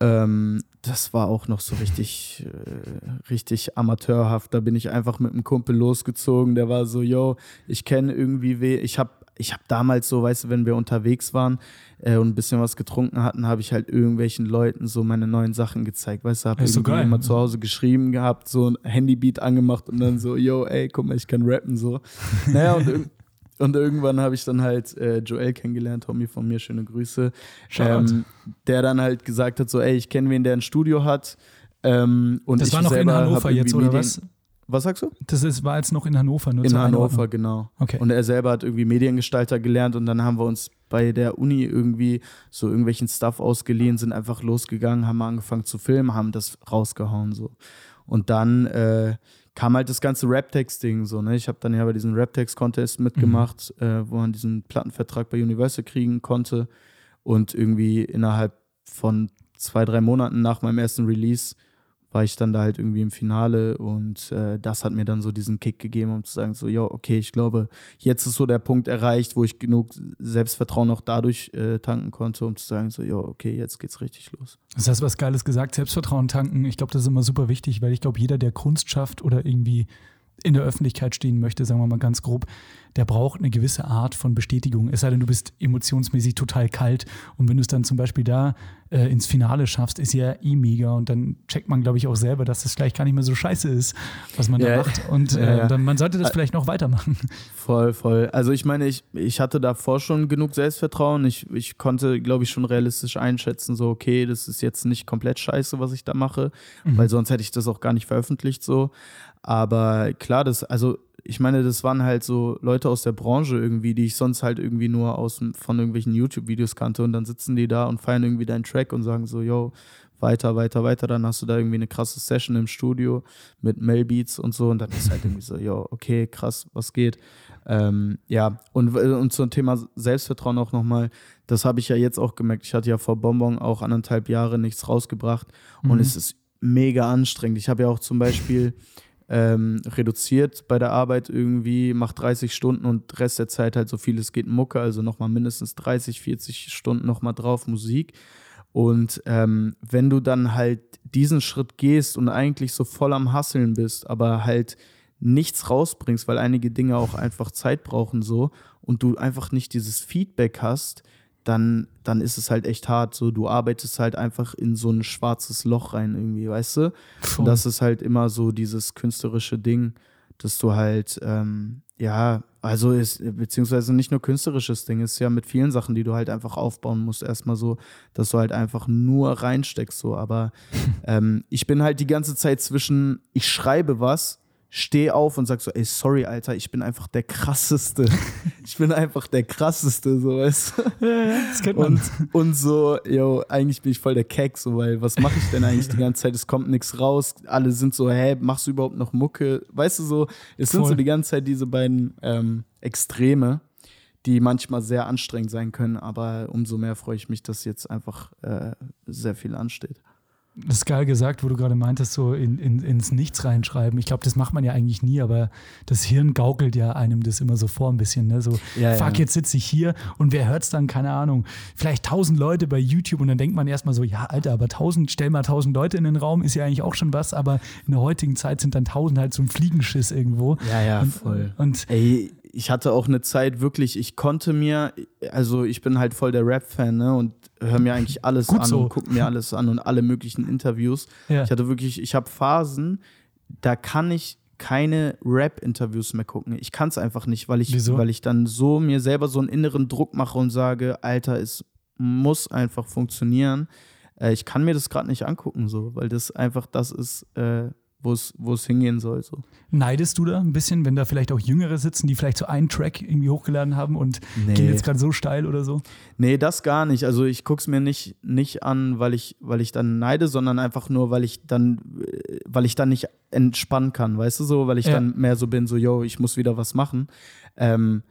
S4: Ähm, das war auch noch so richtig, äh, richtig amateurhaft. Da bin ich einfach mit einem Kumpel losgezogen. Der war so, yo, ich kenne irgendwie weh. Ich habe ich habe damals so, weißt du, wenn wir unterwegs waren äh, und ein bisschen was getrunken hatten, habe ich halt irgendwelchen Leuten so meine neuen Sachen gezeigt. Weißt du, habe irgendwie so immer zu Hause geschrieben gehabt, so ein Handybeat angemacht und dann so, yo, ey, guck mal, ich kann rappen so. Naja, und, und irgendwann habe ich dann halt äh, Joel kennengelernt, Tommy von mir, schöne Grüße. Ähm, der dann halt gesagt hat, so, ey, ich kenne wen, der ein Studio hat. Ähm, und
S1: das war noch in Hannover jetzt, oder was?
S4: Was sagst du?
S1: Das ist, war jetzt noch in Hannover. Nur
S4: in Hannover, genau. Okay. Und er selber hat irgendwie Mediengestalter gelernt und dann haben wir uns bei der Uni irgendwie so irgendwelchen Stuff ausgeliehen, sind einfach losgegangen, haben angefangen zu filmen, haben das rausgehauen so. Und dann äh, kam halt das ganze Raptex-Ding so, ne? Ich habe dann ja bei diesem Raptex-Contest mitgemacht, mhm. äh, wo man diesen Plattenvertrag bei Universal kriegen konnte. Und irgendwie innerhalb von zwei, drei Monaten nach meinem ersten Release war ich dann da halt irgendwie im Finale und äh, das hat mir dann so diesen Kick gegeben, um zu sagen, so, ja, okay, ich glaube, jetzt ist so der Punkt erreicht, wo ich genug Selbstvertrauen auch dadurch äh, tanken konnte, um zu sagen, so, ja, okay, jetzt geht's richtig los.
S1: Das hast was Geiles gesagt, Selbstvertrauen tanken. Ich glaube, das ist immer super wichtig, weil ich glaube, jeder, der Kunst schafft oder irgendwie in der Öffentlichkeit stehen möchte, sagen wir mal ganz grob, der braucht eine gewisse Art von Bestätigung. Es sei denn, du bist emotionsmäßig total kalt und wenn du es dann zum Beispiel da äh, ins Finale schaffst, ist ja eh mega und dann checkt man, glaube ich, auch selber, dass das vielleicht gar nicht mehr so scheiße ist, was man ja, da macht und äh, ja, dann, man sollte das vielleicht noch weitermachen.
S4: Voll, voll. Also ich meine, ich, ich hatte davor schon genug Selbstvertrauen. Ich, ich konnte, glaube ich, schon realistisch einschätzen, so okay, das ist jetzt nicht komplett scheiße, was ich da mache, mhm. weil sonst hätte ich das auch gar nicht veröffentlicht so. Aber klar, das, also ich meine, das waren halt so Leute aus der Branche irgendwie, die ich sonst halt irgendwie nur aus von irgendwelchen YouTube-Videos kannte und dann sitzen die da und feiern irgendwie deinen Track und sagen so, yo, weiter, weiter, weiter, dann hast du da irgendwie eine krasse Session im Studio mit Melbeats und so und dann ist halt irgendwie so, yo, okay, krass, was geht. Ähm, ja, und, und zum Thema Selbstvertrauen auch nochmal, das habe ich ja jetzt auch gemerkt. Ich hatte ja vor Bonbon auch anderthalb Jahre nichts rausgebracht mhm. und es ist mega anstrengend. Ich habe ja auch zum Beispiel ähm, reduziert bei der Arbeit irgendwie, macht 30 Stunden und Rest der Zeit halt so viel es geht Mucke, also nochmal mindestens 30, 40 Stunden nochmal drauf Musik. Und ähm, wenn du dann halt diesen Schritt gehst und eigentlich so voll am Hasseln bist, aber halt nichts rausbringst, weil einige Dinge auch einfach Zeit brauchen so und du einfach nicht dieses Feedback hast, dann, dann ist es halt echt hart. So, du arbeitest halt einfach in so ein schwarzes Loch rein irgendwie, weißt du? Und das ist halt immer so dieses künstlerische Ding, dass du halt, ähm, ja, also ist, beziehungsweise nicht nur künstlerisches Ding, ist ja mit vielen Sachen, die du halt einfach aufbauen musst, erstmal so, dass du halt einfach nur reinsteckst, so. Aber ähm, ich bin halt die ganze Zeit zwischen, ich schreibe was steh auf und sag so, ey, sorry, Alter, ich bin einfach der krasseste. ich bin einfach der krasseste, so weißt du? Ja, ja, das kennt man. Und, und so, yo, eigentlich bin ich voll der Keck, so, weil was mache ich denn eigentlich die ganze Zeit? Es kommt nichts raus. Alle sind so, hä, machst du überhaupt noch Mucke? Weißt du so, es voll. sind so die ganze Zeit diese beiden ähm, Extreme, die manchmal sehr anstrengend sein können, aber umso mehr freue ich mich, dass jetzt einfach äh, sehr viel ansteht.
S1: Das ist geil gesagt, wo du gerade meintest, so in, in, ins Nichts reinschreiben. Ich glaube, das macht man ja eigentlich nie, aber das Hirn gaukelt ja einem das immer so vor ein bisschen. Ne? So, ja, fuck, ja. jetzt sitze ich hier und wer hört es dann? Keine Ahnung. Vielleicht tausend Leute bei YouTube und dann denkt man erstmal so, ja, Alter, aber tausend, stell mal tausend Leute in den Raum, ist ja eigentlich auch schon was, aber in der heutigen Zeit sind dann tausend halt so ein Fliegenschiss irgendwo.
S4: Ja, ja, und, voll. Und Ey, ich hatte auch eine Zeit wirklich, ich konnte mir, also ich bin halt voll der Rap-Fan, ne? Und höre mir eigentlich alles Gut an so. und gucke mir alles an und alle möglichen Interviews. Ja. Ich hatte wirklich, ich habe Phasen, da kann ich keine Rap-Interviews mehr gucken. Ich kann es einfach nicht, weil ich, Wieso? weil ich dann so mir selber so einen inneren Druck mache und sage, Alter, es muss einfach funktionieren. Äh, ich kann mir das gerade nicht angucken, so, weil das einfach das ist, äh, wo es hingehen soll. So.
S1: Neidest du da ein bisschen, wenn da vielleicht auch Jüngere sitzen, die vielleicht so einen Track irgendwie hochgeladen haben und nee. gehen jetzt gerade so steil oder so?
S4: Nee, das gar nicht. Also ich gucke es mir nicht, nicht an, weil ich, weil ich dann neide, sondern einfach nur, weil ich dann, weil ich dann nicht entspannen kann, weißt du so, weil ich ja. dann mehr so bin, so, yo, ich muss wieder was machen. Ähm,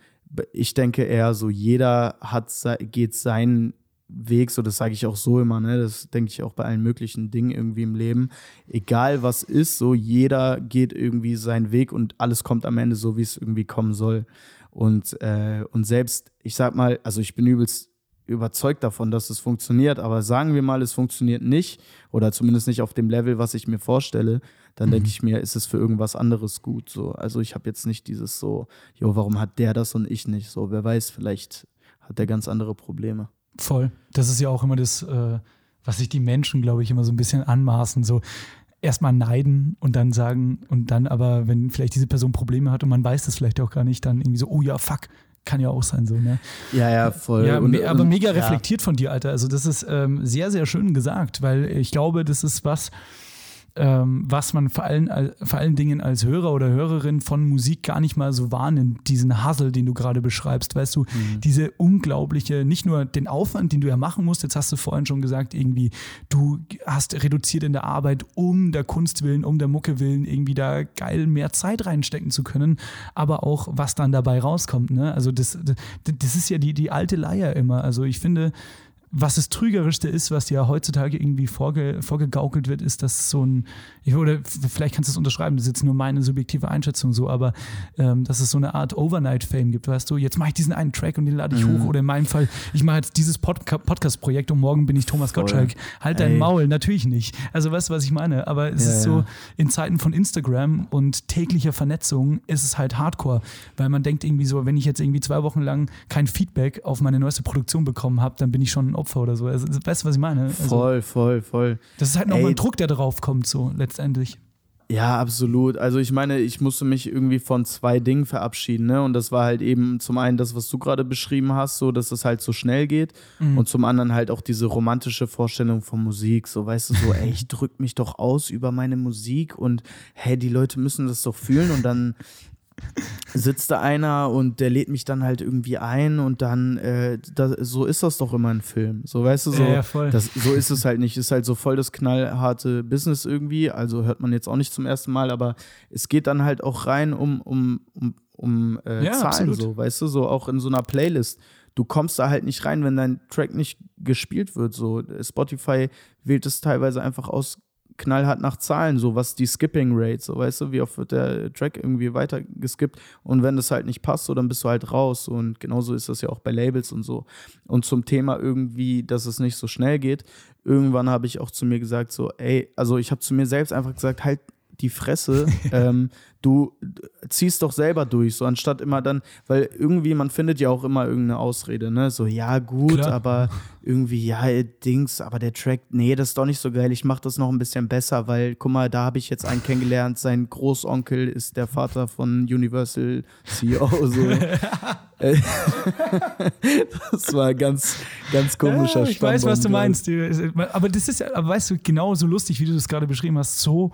S4: ich denke eher so, jeder hat, geht seinen Weg, so das sage ich auch so immer, ne? Das denke ich auch bei allen möglichen Dingen irgendwie im Leben. Egal was ist, so jeder geht irgendwie seinen Weg und alles kommt am Ende so, wie es irgendwie kommen soll. Und, äh, und selbst, ich sag mal, also ich bin übelst überzeugt davon, dass es funktioniert, aber sagen wir mal, es funktioniert nicht oder zumindest nicht auf dem Level, was ich mir vorstelle, dann mhm. denke ich mir, ist es für irgendwas anderes gut. So. Also ich habe jetzt nicht dieses so, jo, warum hat der das und ich nicht? So, wer weiß, vielleicht hat der ganz andere Probleme.
S1: Voll. Das ist ja auch immer das, äh, was sich die Menschen, glaube ich, immer so ein bisschen anmaßen. So erstmal neiden und dann sagen, und dann aber, wenn vielleicht diese Person Probleme hat und man weiß das vielleicht auch gar nicht, dann irgendwie so, oh ja, fuck, kann ja auch sein so, ne?
S4: Ja, ja, voll.
S1: Ja, und, aber mega reflektiert ja. von dir, Alter. Also das ist ähm, sehr, sehr schön gesagt, weil ich glaube, das ist was, was man vor allen, vor allen Dingen als Hörer oder Hörerin von Musik gar nicht mal so wahrnimmt, diesen Hustle, den du gerade beschreibst, weißt du, mhm. diese unglaubliche, nicht nur den Aufwand, den du ja machen musst, jetzt hast du vorhin schon gesagt, irgendwie, du hast reduziert in der Arbeit, um der Kunst willen, um der Mucke willen, irgendwie da geil mehr Zeit reinstecken zu können, aber auch, was dann dabei rauskommt, ne? Also das, das ist ja die, die alte Leier immer. Also ich finde, was das Trügerischste ist, was dir heutzutage irgendwie vorge, vorgegaukelt wird, ist, dass so ein, oder vielleicht kannst du es unterschreiben, das ist jetzt nur meine subjektive Einschätzung so, aber ähm, dass es so eine Art Overnight-Fame gibt, weißt du, jetzt mache ich diesen einen Track und den lade ich mhm. hoch oder in meinem Fall, ich mache jetzt dieses Pod Podcast-Projekt und morgen bin ich Thomas Voll. Gottschalk. Halt dein Ey. Maul, natürlich nicht. Also weißt du, was ich meine? Aber es ja, ist so, in Zeiten von Instagram und täglicher Vernetzung ist es halt Hardcore, weil man denkt irgendwie so, wenn ich jetzt irgendwie zwei Wochen lang kein Feedback auf meine neueste Produktion bekommen habe, dann bin ich schon Opfer oder so. Also, weißt du, was ich meine? Also,
S4: voll, voll, voll.
S1: Das ist halt nochmal ein Druck, der drauf kommt, so letztendlich.
S4: Ja, absolut. Also ich meine, ich musste mich irgendwie von zwei Dingen verabschieden, ne? Und das war halt eben zum einen das, was du gerade beschrieben hast, so dass es halt so schnell geht. Mhm. Und zum anderen halt auch diese romantische Vorstellung von Musik. So, weißt du, so, ey, ich drück mich doch aus über meine Musik und hey, die Leute müssen das doch fühlen und dann sitzt da einer und der lädt mich dann halt irgendwie ein und dann, äh, da, so ist das doch immer ein Film. So, weißt du, so,
S1: ja, ja, voll.
S4: Das, so ist es halt nicht. Ist halt so voll das knallharte Business irgendwie. Also hört man jetzt auch nicht zum ersten Mal, aber es geht dann halt auch rein um, um, um, um äh,
S1: Ja,
S4: Zahlen,
S1: absolut.
S4: so, weißt du, so auch in so einer Playlist. Du kommst da halt nicht rein, wenn dein Track nicht gespielt wird. So, Spotify wählt es teilweise einfach aus knallhart nach Zahlen, so was die Skipping Rate, so weißt du, wie oft wird der Track irgendwie weiter geskippt und wenn das halt nicht passt, so dann bist du halt raus und genauso ist das ja auch bei Labels und so. Und zum Thema irgendwie, dass es nicht so schnell geht, irgendwann habe ich auch zu mir gesagt so, ey, also ich habe zu mir selbst einfach gesagt, halt die Fresse, ähm, du ziehst doch selber durch, so anstatt immer dann, weil irgendwie, man findet ja auch immer irgendeine Ausrede, ne, so, ja, gut,
S1: Klar.
S4: aber irgendwie, ja, Dings, aber der Track, nee, das ist doch nicht so geil, ich mach das noch ein bisschen besser, weil, guck mal, da habe ich jetzt einen kennengelernt, sein Großonkel ist der Vater von Universal CEO, so. Äh, das war ganz, ganz komischer
S1: Ja, ich weiß, was du meinst. Aber das ist ja, aber weißt du, genauso lustig, wie du das gerade beschrieben hast, so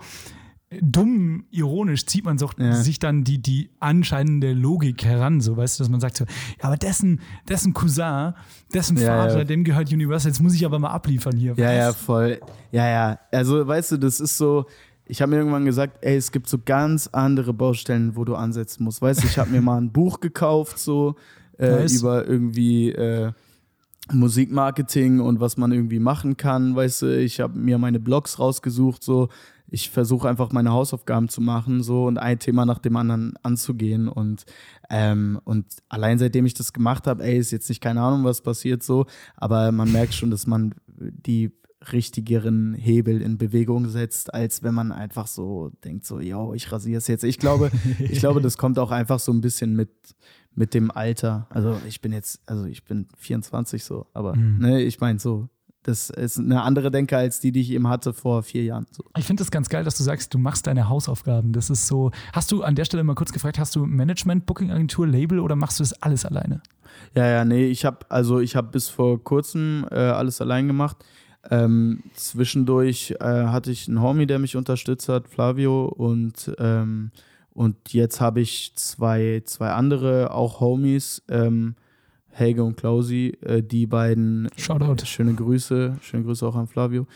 S1: dumm, ironisch zieht man so,
S4: Ja.
S1: sich dann die, die anscheinende Logik heran, so weißt du, dass man sagt so, ja, aber dessen, dessen Cousin, dessen
S4: Ja,
S1: Vater,
S4: ja.
S1: dem gehört Universal, jetzt muss ich aber mal abliefern hier.
S4: Ja, ja,
S1: Was?
S4: voll. Ja, ja. Also, weißt du, das ist so. Ich habe mir irgendwann gesagt, ey, es gibt so ganz andere Baustellen, wo du ansetzen musst. Weißt du, ich habe mir mal ein Buch gekauft, so äh,
S1: Nice.
S4: über irgendwie äh, Musikmarketing und was man irgendwie machen kann. Weißt du, ich habe mir meine Blogs rausgesucht, so. Ich versuche einfach meine Hausaufgaben zu machen, so und ein Thema nach dem anderen anzugehen. Und, ähm, und allein seitdem ich das gemacht habe, ey, ist jetzt nicht keine Ahnung, was passiert so, aber man merkt schon, dass man die richtigeren Hebel in Bewegung setzt, als wenn man einfach so denkt, so, yo, ich rasiere es jetzt. Ich glaube, ich glaube, das kommt auch einfach so ein bisschen mit, mit dem Alter. Also ich bin jetzt, also ich bin 24 so, aber ne, ich meine so, das ist eine andere Denke als die, die ich eben hatte vor vier Jahren. So.
S1: Ich finde es ganz geil, dass du sagst, du machst deine Hausaufgaben. Das ist so. Hast du an der Stelle mal kurz gefragt, hast du Management, Booking-Agentur, Label oder machst du das alles alleine?
S4: Ja, ja, nee, ich habe also ich habe bis vor kurzem äh, alles allein gemacht. Ähm, zwischendurch äh, hatte ich einen Homie, der mich unterstützt hat, Flavio, und, ähm, und jetzt habe ich zwei, zwei andere, auch Homies, ähm, Helge und Klausi, äh, die beiden,
S1: Shoutout.
S4: äh, schöne Grüße, schöne Grüße auch an Flavio.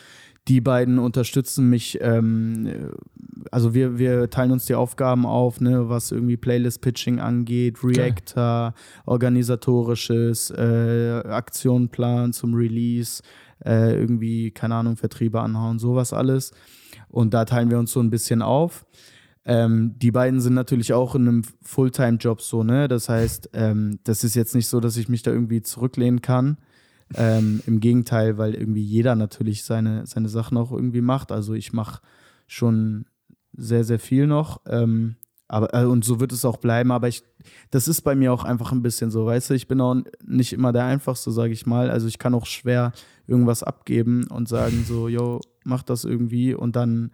S4: Die beiden unterstützen mich, ähm, äh, also wir, wir teilen uns die Aufgaben auf, ne, was irgendwie Playlist-Pitching angeht, Reactor, organisatorisches, äh, Aktionplan zum Release, äh, irgendwie, keine Ahnung, Vertriebe anhauen, sowas alles. Und da teilen wir uns so ein bisschen auf. Ähm, die beiden sind natürlich auch in einem Fulltime-Job so, ne? Das heißt, ähm, das ist jetzt nicht so, dass ich mich da irgendwie zurücklehnen kann. Ähm, Im Gegenteil, weil irgendwie jeder natürlich seine, seine Sachen auch irgendwie macht. Also ich mache schon sehr, sehr viel noch. Ähm, aber, äh, und so wird es auch bleiben. Aber ich, das ist bei mir auch einfach ein bisschen so, weißt du, ich bin auch nicht immer der Einfachste, sage ich mal. Also ich kann auch schwer irgendwas abgeben und sagen so, yo, mach das irgendwie und dann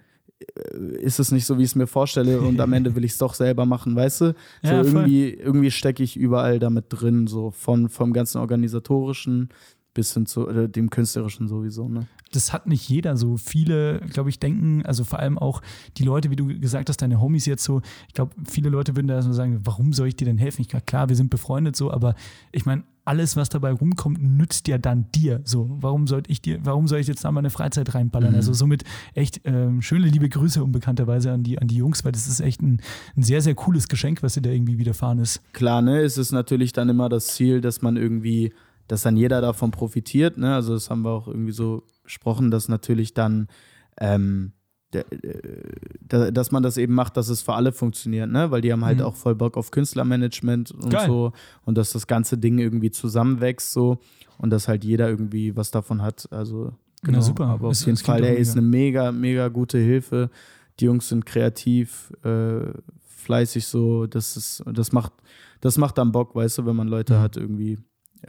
S4: ist es nicht so, wie ich es mir vorstelle und am Ende will ich es doch selber machen, weißt du? So
S1: Ja,
S4: irgendwie, irgendwie stecke ich überall damit drin, so von, vom ganzen organisatorischen bis hin zu äh, dem künstlerischen sowieso, ne?
S1: das hat nicht jeder so. Viele, glaube ich, denken, also vor allem auch die Leute, wie du gesagt hast, deine Homies jetzt so, ich glaube, viele Leute würden da so sagen, warum soll ich dir denn helfen? Ich klar, wir sind befreundet so, aber ich meine, alles, was dabei rumkommt, nützt ja dann dir. So, warum sollte ich dir, warum soll ich jetzt da meine Freizeit reinballern?
S4: Mhm.
S1: Also somit echt ähm, schöne liebe Grüße unbekannterweise an die, an die Jungs, weil das ist echt ein, ein sehr, sehr cooles Geschenk, was dir da irgendwie widerfahren ist.
S4: Klar, ne, es ist natürlich dann immer das Ziel, dass man irgendwie, dass dann jeder davon profitiert, ne? Also das haben wir auch irgendwie so besprochen, dass natürlich dann ähm, äh, dass man das eben macht, dass es für alle funktioniert, ne? Weil die haben halt
S1: Mhm.
S4: auch voll Bock auf Künstlermanagement und
S1: Geil.
S4: so und dass das ganze Ding irgendwie zusammenwächst so und dass halt jeder irgendwie was davon hat. Also genau,
S1: Na super.
S4: aber auf
S1: Es-
S4: jeden
S1: es
S4: Fall,
S1: doch
S4: ey, ist eine mega, mega gute Hilfe. Die Jungs sind kreativ, äh, fleißig so, das ist, das macht, das macht dann Bock, weißt du, wenn man Leute
S1: Mhm.
S4: hat irgendwie,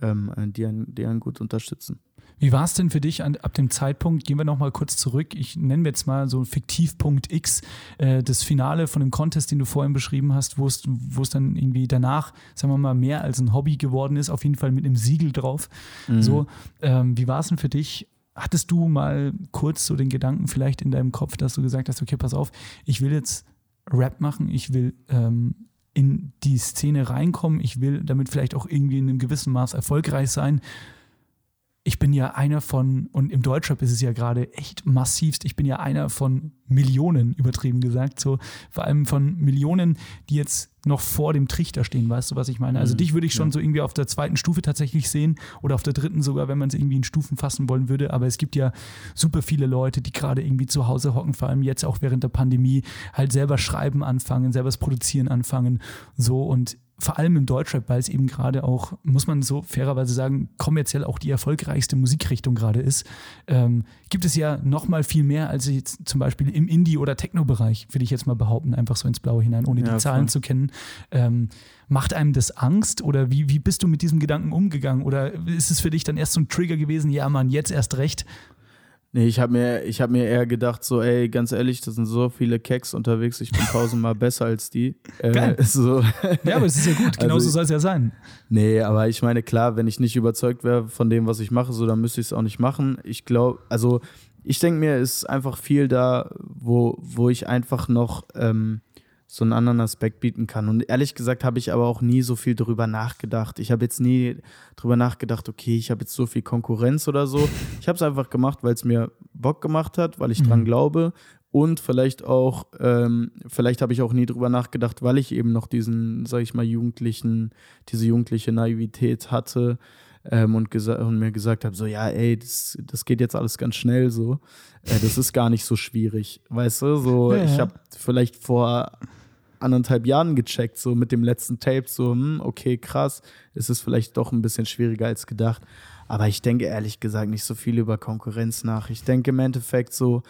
S4: ähm, die, einen, die einen gut unterstützen.
S1: Wie war es denn für dich an, ab dem Zeitpunkt, gehen wir nochmal kurz zurück, ich nenne jetzt mal so Fiktivpunkt X, äh, das Finale von dem Contest, den du vorhin beschrieben hast, wo es dann irgendwie danach, sagen wir mal, mehr als ein Hobby geworden ist, auf jeden Fall mit einem Siegel drauf.
S4: Mhm.
S1: So, ähm, wie war es denn für dich? Hattest du mal kurz so den Gedanken vielleicht in deinem Kopf, dass du gesagt hast, okay, pass auf, ich will jetzt Rap machen, ich will ähm, in die Szene reinkommen, ich will damit vielleicht auch irgendwie in einem gewissen Maß erfolgreich sein ich bin ja einer von, und im Deutschrap ist es ja gerade echt massivst, ich bin ja einer von Millionen, übertrieben gesagt, so vor allem von Millionen, die jetzt noch vor dem Trichter stehen, weißt du, was ich meine? Also mhm, dich würde ich schon ja. so irgendwie auf der zweiten Stufe tatsächlich sehen oder auf der dritten sogar, wenn man es irgendwie in Stufen fassen wollen würde, aber es gibt ja super viele Leute, die gerade irgendwie zu Hause hocken, vor allem jetzt auch während der Pandemie, halt selber schreiben anfangen, selber das Produzieren anfangen, so und vor allem im Deutschrap, weil es eben gerade auch, muss man so fairerweise sagen, kommerziell auch die erfolgreichste Musikrichtung gerade ist, ähm, gibt es ja noch mal viel mehr als jetzt zum Beispiel im Indie- oder Techno-Bereich, würde ich jetzt mal behaupten, einfach so ins Blaue hinein, ohne ja, die Zahlen voll. zu kennen. Ähm, macht einem das Angst oder wie, wie bist du mit diesem Gedanken umgegangen? Oder ist es für dich dann erst so ein Trigger gewesen, ja Mann, jetzt erst recht?
S4: Nee, ich habe mir, hab mir eher gedacht, so, ey, ganz ehrlich, das sind so viele Keks unterwegs, ich bin tausendmal besser als die.
S1: Äh, Geil. So. Ja, aber es ist ja gut, genauso also, soll es ja sein.
S4: Nee, aber ich meine, klar, wenn ich nicht überzeugt wäre von dem, was ich mache, so, dann müsste ich es auch nicht machen. Ich glaube, also ich denke mir, es ist einfach viel da, wo, wo ich einfach noch ähm, so einen anderen Aspekt bieten kann. Und ehrlich gesagt habe ich aber auch nie so viel darüber nachgedacht. Ich habe jetzt nie darüber nachgedacht, okay, ich habe jetzt so viel Konkurrenz oder so. Ich habe es einfach gemacht, weil es mir Bock gemacht hat, weil ich mhm. dran glaube. Und vielleicht auch, ähm, vielleicht habe ich auch nie darüber nachgedacht, weil ich eben noch diesen, sag ich mal, jugendlichen, diese jugendliche Naivität hatte ähm, und, und, mir gesagt habe, so, ja, ey, das, das geht jetzt alles ganz schnell so. Äh, das ist gar nicht so schwierig, weißt du? So, ja, ich habe vielleicht vor anderthalb Jahren gecheckt, so mit dem letzten Tape, so, hm, okay, krass, ist es vielleicht doch ein bisschen schwieriger als gedacht. Aber ich denke ehrlich gesagt nicht so viel über Konkurrenz nach. Ich denke im Endeffekt so,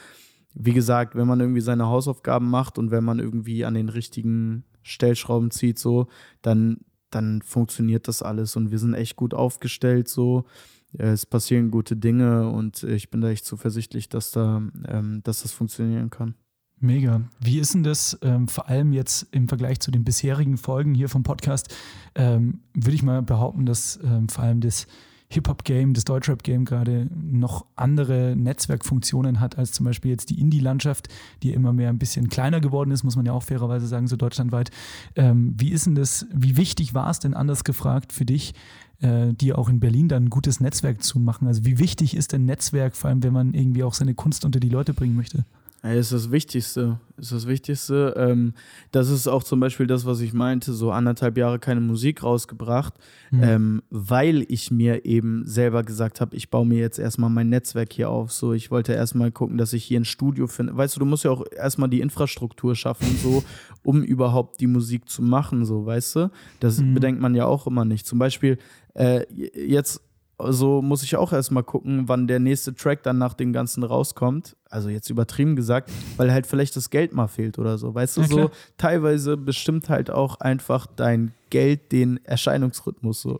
S4: wie gesagt, wenn man irgendwie seine Hausaufgaben macht und wenn man irgendwie an den richtigen Stellschrauben zieht, so, dann, dann funktioniert das alles und wir sind echt gut aufgestellt, so. Es passieren gute Dinge und ich bin da echt zuversichtlich, dass da, ähm, dass das funktionieren kann.
S1: Mega. Wie ist denn das, ähm, vor allem jetzt im Vergleich zu den bisherigen Folgen hier vom Podcast, ähm, würde ich mal behaupten, dass ähm, vor allem das Hip-Hop-Game, das Deutschrap-Game gerade noch andere Netzwerkfunktionen hat als zum Beispiel jetzt die Indie-Landschaft, die immer mehr ein bisschen kleiner geworden ist, muss man ja auch fairerweise sagen, so deutschlandweit. Ähm, wie ist denn das, wie wichtig war es denn anders gefragt für dich, äh, dir auch in Berlin dann ein gutes Netzwerk zu machen? Also wie wichtig ist denn Netzwerk, vor allem wenn man irgendwie auch seine Kunst unter die Leute bringen möchte?
S4: Ja, ist das Wichtigste. Ist das Wichtigste. Ähm, das ist auch zum Beispiel das, was ich meinte, so anderthalb Jahre keine Musik rausgebracht, mhm. ähm, weil ich mir eben selber gesagt habe, ich baue mir jetzt erstmal mein Netzwerk hier auf. So, ich wollte erstmal gucken, dass ich hier ein Studio finde. Weißt du, du musst ja auch erstmal die Infrastruktur schaffen, so, um überhaupt die Musik zu machen, so, weißt du? Das mhm. bedenkt man ja auch immer nicht. Zum Beispiel, äh, jetzt so muss ich auch erstmal gucken, wann der nächste Track dann nach dem Ganzen rauskommt. Also jetzt übertrieben gesagt, weil halt vielleicht das Geld mal fehlt oder so. Weißt du, ja, so teilweise bestimmt halt auch einfach dein Geld den Erscheinungsrhythmus so.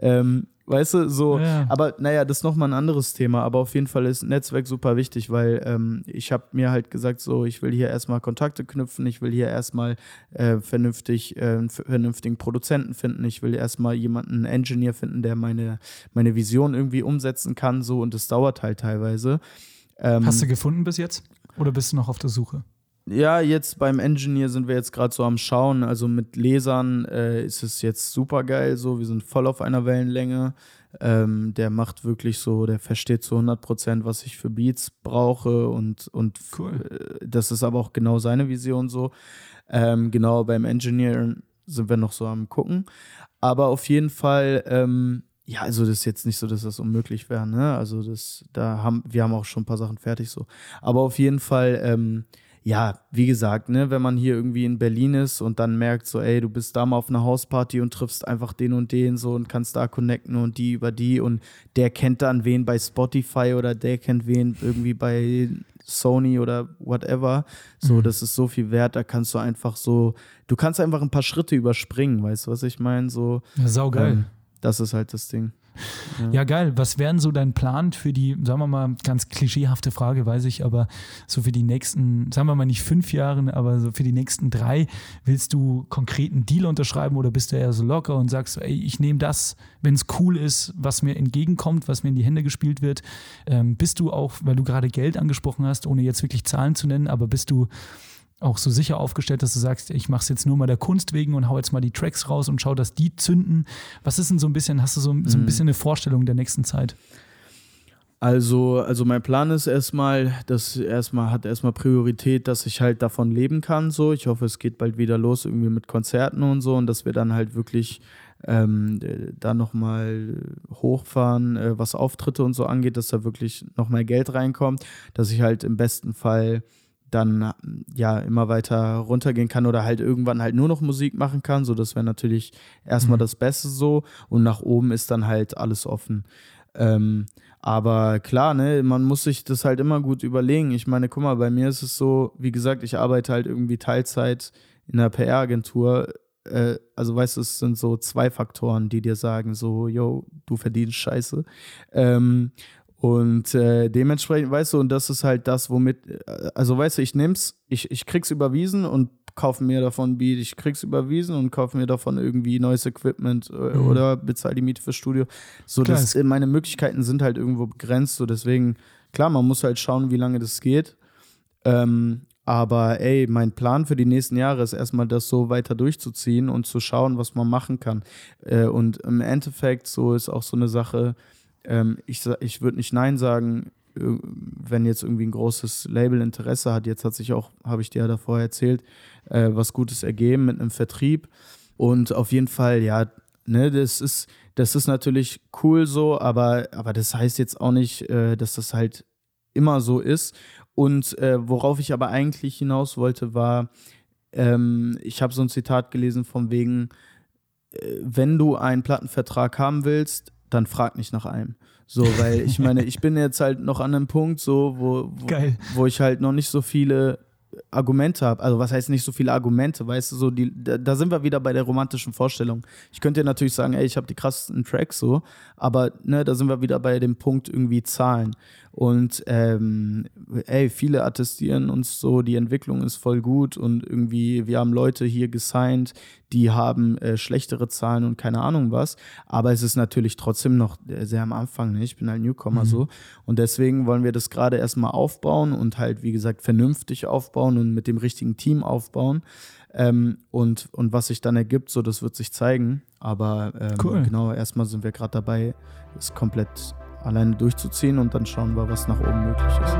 S4: Ähm, Weißt du, so, ja. aber naja, das ist nochmal ein anderes Thema. Aber auf jeden Fall ist Netzwerk super wichtig, weil ähm, ich habe mir halt gesagt, so, ich will hier erstmal Kontakte knüpfen, ich will hier erstmal äh, vernünftig, äh, vernünftigen Produzenten finden, ich will erstmal jemanden, einen Engineer finden, der meine, meine Vision irgendwie umsetzen kann, so, und das dauert halt teilweise.
S1: Ähm, Hast du gefunden bis jetzt? Oder bist du noch auf der Suche?
S4: Ja, jetzt beim Engineer sind wir jetzt gerade so am Schauen. Also mit Lesern äh, ist es jetzt super geil. So, wir sind voll auf einer Wellenlänge. Ähm, der macht wirklich so, der versteht zu 100 Prozent, was ich für Beats brauche und, und cool. äh, das ist aber auch genau seine Vision so. Ähm, genau, beim Engineer sind wir noch so am gucken. Aber auf jeden Fall, ähm, ja, also das ist jetzt nicht so, dass das unmöglich wäre, ne? Also das, da haben, wir haben auch schon ein paar Sachen fertig so. Aber auf jeden Fall, ähm, ja, wie gesagt, ne, wenn man hier irgendwie in Berlin ist und dann merkt so, ey, du bist da mal auf einer Hausparty und triffst einfach den und den so und kannst da connecten und die über die und der kennt dann wen bei Spotify oder der kennt wen irgendwie bei Sony oder whatever. So, mhm. das ist so viel wert, da kannst du einfach so, du kannst einfach ein paar Schritte überspringen, weißt du, was ich meine? So,
S1: ja, saugeil. Ähm,
S4: das ist halt das Ding.
S1: Ja. geil. Was wären so dein Plan für die, sagen wir mal, ganz klischeehafte Frage, weiß ich, aber so für die nächsten, sagen wir mal nicht fünf Jahre, aber so für die nächsten drei, willst du konkreten Deal unterschreiben oder bist du eher so locker und sagst, ey, ich nehme das, wenn es cool ist, was mir entgegenkommt, was mir in die Hände gespielt wird? Ähm, bist du auch, weil du gerade Geld angesprochen hast, ohne jetzt wirklich Zahlen zu nennen, aber bist du auch so sicher aufgestellt, dass du sagst, ich mache es jetzt nur mal der Kunst wegen und hau jetzt mal die Tracks raus und schau, dass die zünden? Was ist denn so ein bisschen, hast du so, so ein mhm. bisschen eine Vorstellung der nächsten Zeit?
S4: Also, also mein Plan ist erstmal, dass erstmal hat erstmal Priorität, dass ich halt davon leben kann. So, ich hoffe, es geht bald wieder los irgendwie mit Konzerten und so und dass wir dann halt wirklich ähm, da nochmal hochfahren, äh, was Auftritte und so angeht, dass da wirklich noch mehr Geld reinkommt, dass ich halt im besten Fall dann ja immer weiter runtergehen kann oder halt irgendwann halt nur noch Musik machen kann. So, das wäre natürlich erstmal mhm. das Beste so und nach oben ist dann halt alles offen. Ähm, aber klar, ne, man muss sich das halt immer gut überlegen. Ich meine, guck mal, bei mir ist es so, wie gesagt, ich arbeite halt irgendwie Teilzeit in einer PR-Agentur. Äh, also weißt du, es sind so zwei Faktoren, die dir sagen, so, yo, du verdienst Scheiße. Ähm, und äh, dementsprechend, weißt du, und das ist halt das, womit, äh, also weißt du, ich nehm's, ich, ich krieg's überwiesen und kaufe mir davon Beat, ich krieg's überwiesen und kaufe mir davon irgendwie neues Equipment äh, mhm. oder bezahle die Miete fürs Studio. So, klar, das, meine Möglichkeiten sind halt irgendwo begrenzt. So, deswegen, klar, man muss halt schauen, wie lange das geht. Ähm, aber ey, mein Plan für die nächsten Jahre ist erstmal das so weiter durchzuziehen und zu schauen, was man machen kann. Äh, und im Endeffekt, so ist auch so eine Sache, ähm, ich, ich würde nicht Nein sagen, wenn jetzt irgendwie ein großes Label Interesse hat, jetzt hat sich auch, habe ich dir ja davor erzählt, äh, was Gutes ergeben mit einem Vertrieb. Und auf jeden Fall, ja, ne, das ist, das ist natürlich cool so, aber, aber das heißt jetzt auch nicht, äh, dass das halt immer so ist. Und äh, worauf ich aber eigentlich hinaus wollte, war, ähm, ich habe so ein Zitat gelesen von wegen, äh, wenn du einen Plattenvertrag haben willst, dann frag nicht nach einem. So, weil ich meine, ich bin jetzt halt noch an einem Punkt, so, wo, wo, wo ich halt noch nicht so viele Argumente habe. Also was heißt nicht so viele Argumente, weißt du, so die, da, da, sind wir wieder bei der romantischen Vorstellung. Ich könnte dir natürlich sagen, ey, ich habe die krassesten Tracks so, aber ne, da sind wir wieder bei dem Punkt irgendwie Zahlen. Und ähm, ey, viele attestieren uns so, die Entwicklung ist voll gut und irgendwie, wir haben Leute hier gesigned, die haben äh, schlechtere Zahlen und keine Ahnung was. Aber es ist natürlich trotzdem noch sehr am Anfang. Ne? Ich bin halt Newcomer mhm. so. Und deswegen wollen wir das gerade erstmal aufbauen und halt, wie gesagt, vernünftig aufbauen und mit dem richtigen Team aufbauen. Ähm, und, und was sich dann ergibt, so das wird sich zeigen. Aber ähm, cool. genau, erstmal sind wir gerade dabei, es komplett alleine durchzuziehen und dann schauen wir, was nach oben möglich ist.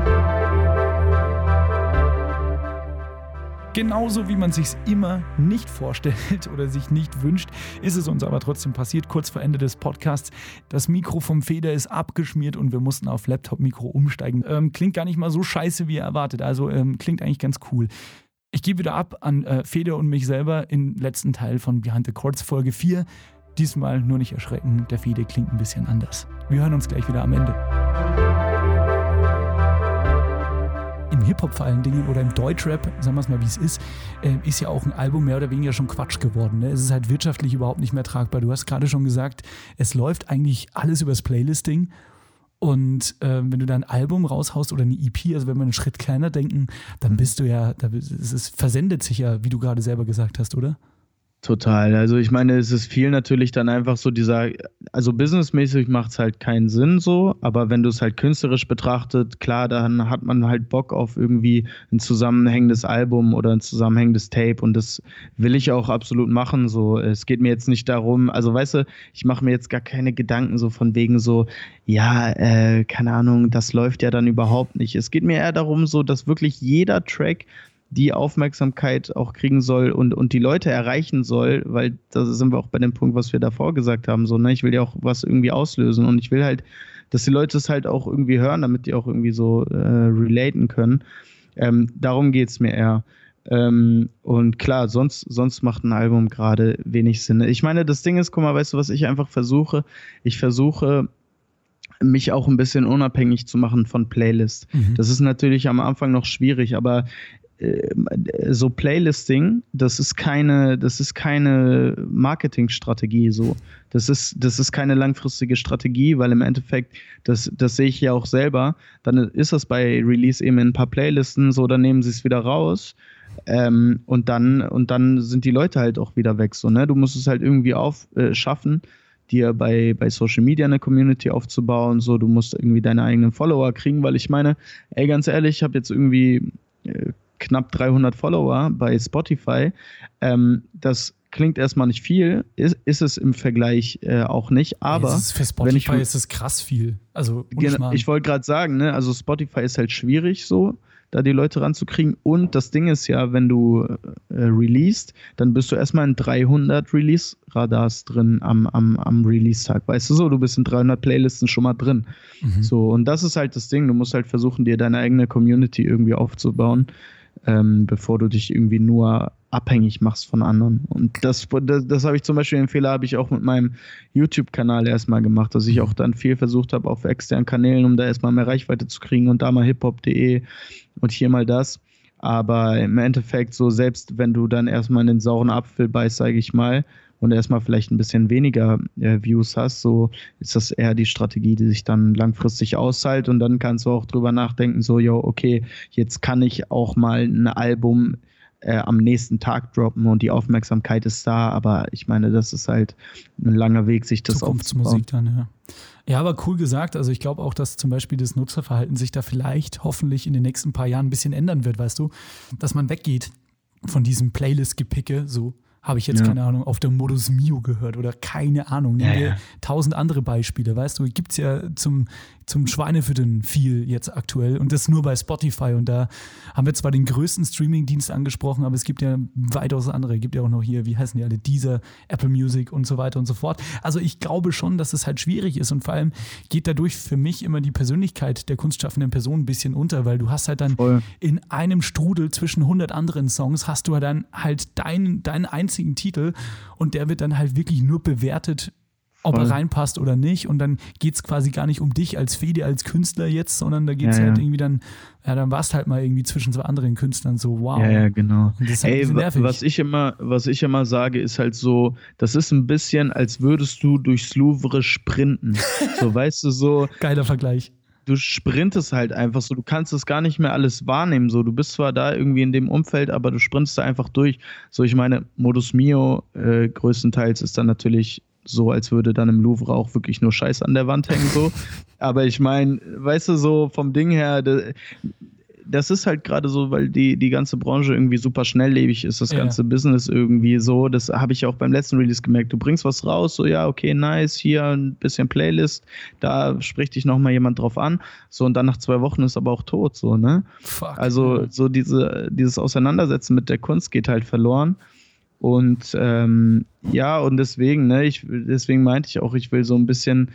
S1: Genauso wie man sich immer nicht vorstellt oder sich nicht wünscht, ist es uns aber trotzdem passiert. Kurz vor Ende des Podcasts, das Mikro vom Feder ist abgeschmiert und wir mussten auf Laptop-Mikro umsteigen. Ähm, klingt gar nicht mal so scheiße, wie erwartet. Also ähm, klingt eigentlich ganz cool. Ich gebe wieder ab an äh, Feder und mich selber im letzten Teil von Behind the Chords Folge 4. Diesmal nur nicht erschrecken, der Fede klingt ein bisschen anders. Wir hören uns gleich wieder am Ende. Im Hip-Hop vor allen Dingen oder im Deutschrap, sagen wir es mal wie es ist, äh, ist ja auch ein Album mehr oder weniger schon Quatsch geworden. Ne? Es ist halt wirtschaftlich überhaupt nicht mehr tragbar. Du hast gerade schon gesagt, es läuft eigentlich alles übers Playlisting. Und äh, wenn du da ein Album raushaust oder eine EP, also wenn wir einen Schritt kleiner denken, dann bist du ja, da, es ist, versendet sich ja, wie du gerade selber gesagt hast, oder?
S4: Total. Also ich meine, es ist viel natürlich dann einfach so dieser, also businessmäßig macht es halt keinen Sinn so, aber wenn du es halt künstlerisch betrachtet, klar, dann hat man halt Bock auf irgendwie ein zusammenhängendes Album oder ein zusammenhängendes Tape und das will ich auch absolut machen. So, es geht mir jetzt nicht darum, also weißt du, ich mache mir jetzt gar keine Gedanken so von wegen so, ja, äh, keine Ahnung, das läuft ja dann überhaupt nicht. Es geht mir eher darum, so, dass wirklich jeder Track die Aufmerksamkeit auch kriegen soll und, und die Leute erreichen soll, weil da sind wir auch bei dem Punkt, was wir davor gesagt haben, so, ne, ich will ja auch was irgendwie auslösen und ich will halt, dass die Leute es halt auch irgendwie hören, damit die auch irgendwie so äh, relaten können. Ähm, darum geht es mir eher. Ähm, und klar, sonst, sonst macht ein Album gerade wenig Sinn. Ich meine, das Ding ist, guck mal, weißt du, was ich einfach versuche? Ich versuche, mich auch ein bisschen unabhängig zu machen von Playlists. Mhm. Das ist natürlich am Anfang noch schwierig, aber so Playlisting, das ist keine, das ist keine Marketingstrategie so. Das ist, das ist keine langfristige Strategie, weil im Endeffekt, das, das sehe ich ja auch selber, dann ist das bei Release eben in ein paar Playlisten so, dann nehmen sie es wieder raus. Ähm, und dann, und dann sind die Leute halt auch wieder weg. So, ne? Du musst es halt irgendwie aufschaffen, äh, dir bei, bei Social Media eine Community aufzubauen. So, du musst irgendwie deine eigenen Follower kriegen, weil ich meine, ey, ganz ehrlich, ich habe jetzt irgendwie äh, knapp 300 Follower bei Spotify. Ähm, das klingt erstmal nicht viel, ist, ist es im Vergleich äh, auch nicht, aber
S1: ja, für Spotify ich, ist es krass viel. Also
S4: ich wollte gerade sagen, ne, also Spotify ist halt schwierig so, da die Leute ranzukriegen und das Ding ist ja, wenn du äh, released, dann bist du erstmal in 300 Release Radars drin am, am, am Release Tag, weißt du so, du bist in 300 Playlisten schon mal drin. Mhm. So und das ist halt das Ding, du musst halt versuchen, dir deine eigene Community irgendwie aufzubauen ähm, bevor du dich irgendwie nur abhängig machst von anderen. Und das, das, das habe ich zum Beispiel, den Fehler habe ich auch mit meinem YouTube-Kanal erstmal gemacht, dass ich auch dann viel versucht habe auf externen Kanälen, um da erstmal mehr Reichweite zu kriegen und da mal hiphop.de und hier mal das. Aber im Endeffekt, so selbst wenn du dann erstmal in den sauren Apfel beißt, sage ich mal, und erstmal vielleicht ein bisschen weniger äh, Views hast, so ist das eher die Strategie, die sich dann langfristig auszahlt und dann kannst du auch drüber nachdenken, so, yo, okay, jetzt kann ich auch mal ein Album äh, am nächsten Tag droppen und die Aufmerksamkeit ist da, aber ich meine, das ist halt ein langer Weg, sich das
S1: Zukunftsmusik dann, ja. Ja, aber cool gesagt. Also ich glaube auch, dass zum Beispiel das Nutzerverhalten sich da vielleicht hoffentlich in den nächsten paar Jahren ein bisschen ändern wird, weißt du, dass man weggeht von diesem Playlist-Gepicke, so habe ich jetzt, ja. keine Ahnung, auf der Modus Mio gehört oder keine Ahnung. Nehmen ja, wir ja. tausend andere Beispiele, weißt du, gibt es ja zum zum Schweinefüttern viel jetzt aktuell und das nur bei Spotify. Und da haben wir zwar den größten Streaming-Dienst angesprochen, aber es gibt ja weitaus andere. Es gibt ja auch noch hier, wie heißen die alle, Deezer, Apple Music und so weiter und so fort. Also ich glaube schon, dass es halt schwierig ist und vor allem geht dadurch für mich immer die Persönlichkeit der kunstschaffenden Person ein bisschen unter, weil du hast halt dann Voll. in einem Strudel zwischen 100 anderen Songs hast du dann halt deinen, deinen einzigen Titel und der wird dann halt wirklich nur bewertet ob Voll. er reinpasst oder nicht. Und dann geht es quasi gar nicht um dich als Fede, als Künstler jetzt, sondern da geht es ja, halt ja. irgendwie dann, ja, dann warst halt mal irgendwie zwischen zwei anderen Künstlern so, wow.
S4: Ja, ja, genau. Halt Ey, was ich immer, was ich immer sage, ist halt so, das ist ein bisschen, als würdest du durchs Louvre sprinten. so, weißt du, so.
S1: Geiler Vergleich
S4: du sprintest halt einfach so, du kannst es gar nicht mehr alles wahrnehmen. So, du bist zwar da irgendwie in dem Umfeld, aber du sprintest da einfach durch. So, ich meine, Modus Mio äh, größtenteils ist dann natürlich so, als würde dann im Louvre auch wirklich nur Scheiß an der Wand hängen, so. Aber ich meine, weißt du, so vom Ding her, das ist halt gerade so, weil die, die ganze Branche irgendwie super schnelllebig ist, das ja. ganze Business irgendwie so. Das habe ich auch beim letzten Release gemerkt. Du bringst was raus, so ja, okay, nice, hier ein bisschen Playlist, da spricht dich nochmal jemand drauf an. So, und dann nach zwei Wochen ist aber auch tot, so, ne? Fuck. Also, so diese, dieses Auseinandersetzen mit der Kunst geht halt verloren. Und ähm, ja, und deswegen, ne, ich, deswegen meinte ich auch, ich will so ein bisschen,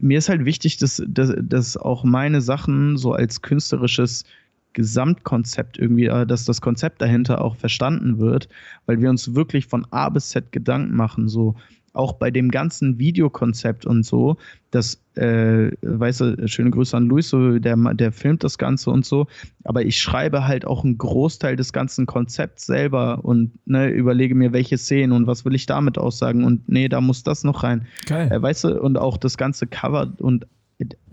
S4: mir ist halt wichtig, dass, dass, dass auch meine Sachen so als künstlerisches Gesamtkonzept irgendwie, äh, dass das Konzept dahinter auch verstanden wird, weil wir uns wirklich von A bis Z Gedanken machen, so auch bei dem ganzen Videokonzept und so, das, äh, weißt du, schöne Grüße an Luis, so, der, der filmt das Ganze und so, aber ich schreibe halt auch einen Großteil des ganzen Konzepts selber und ne, überlege mir, welche Szenen und was will ich damit aussagen und nee, da muss das noch rein. Geil. Äh, weißt du, und auch das ganze Cover und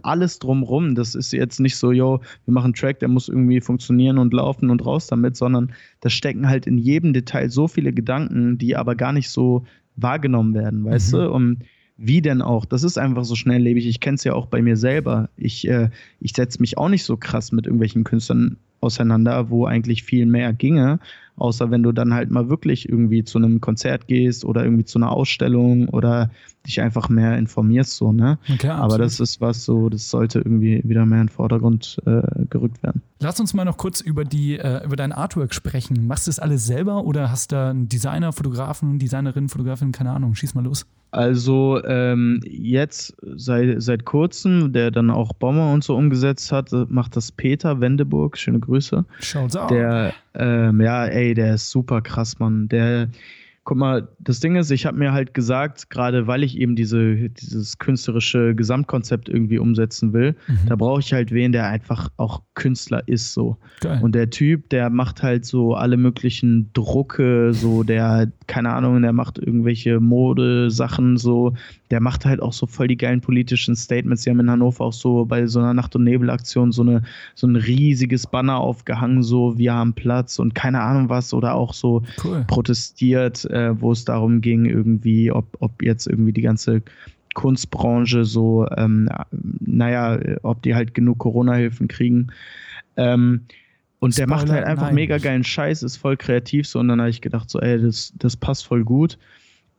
S4: alles drumrum. Das ist jetzt nicht so, yo, wir machen einen Track, der muss irgendwie funktionieren und laufen und raus damit, sondern da stecken halt in jedem Detail so viele Gedanken, die aber gar nicht so wahrgenommen werden, weißt mhm. du? Und wie denn auch? Das ist einfach so schnelllebig. Ich kenne es ja auch bei mir selber. Ich, äh, ich setze mich auch nicht so krass mit irgendwelchen Künstlern auseinander, wo eigentlich viel mehr ginge, außer wenn du dann halt mal wirklich irgendwie zu einem Konzert gehst oder irgendwie zu einer Ausstellung oder dich einfach mehr informierst, so, ne? Klar, Aber das ist was so, das sollte irgendwie wieder mehr in den Vordergrund äh, gerückt werden.
S1: Lass uns mal noch kurz über die, äh, über dein Artwork sprechen. Machst du das alles selber oder hast du einen Designer, Fotografen, Designerin, Fotografin, keine Ahnung, schieß mal los.
S4: Also ähm, jetzt seit, seit kurzem, der dann auch Bomber und so umgesetzt hat, macht das Peter Wendeburg. Schöne Grüße.
S1: Schaut's aus.
S4: Der, ähm, ja, ey, der ist super krass, Mann. Der, guck mal, das Ding ist, ich habe mir halt gesagt, gerade weil ich eben diese, dieses künstlerische Gesamtkonzept irgendwie umsetzen will, mhm. da brauche ich halt wen, der einfach auch Künstler ist so. Geil. Und der Typ, der macht halt so alle möglichen Drucke, so der, keine Ahnung, der macht irgendwelche Modesachen so, der macht halt auch so voll die geilen politischen Statements. Sie haben in Hannover auch so bei so einer Nacht- und Nebelaktion so, eine, so ein riesiges Banner aufgehangen, so wir haben Platz und keine Ahnung was oder auch so cool. protestiert äh, wo es darum ging, irgendwie, ob, ob jetzt irgendwie die ganze Kunstbranche so, ähm, naja, ob die halt genug Corona-Hilfen kriegen. Ähm, Und der Spoiler, macht halt einfach nein. mega geilen Scheiß, ist voll kreativ so. Und dann habe ich gedacht, so, ey, das, das passt voll gut.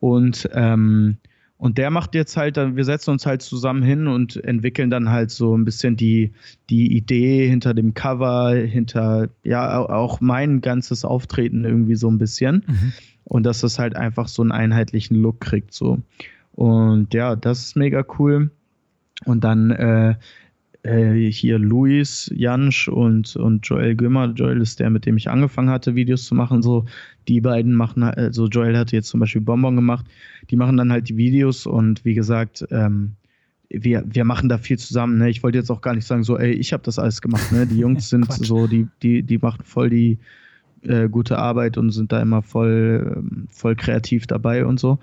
S4: Und, ähm, und der macht jetzt halt, wir setzen uns halt zusammen hin und entwickeln dann halt so ein bisschen die, die Idee hinter dem Cover, hinter, ja, auch mein ganzes Auftreten irgendwie so ein bisschen. Mhm. Und dass das halt einfach so einen einheitlichen Look kriegt, so. Und ja, das ist mega cool. Und dann äh, äh, hier Luis Jansch und, und Joel Gümmer. Joel ist der, mit dem ich angefangen hatte, Videos zu machen. So, die beiden machen, also Joel hatte jetzt zum Beispiel Bonbon gemacht. Die machen dann halt die Videos und wie gesagt, ähm, wir, wir machen da viel zusammen. Ne? Ich wollte jetzt auch gar nicht sagen, so, ey, ich habe das alles gemacht. Ne? Die Jungs sind so, die, die, die machen voll die äh, gute Arbeit und sind da immer voll, ähm, voll kreativ dabei und so.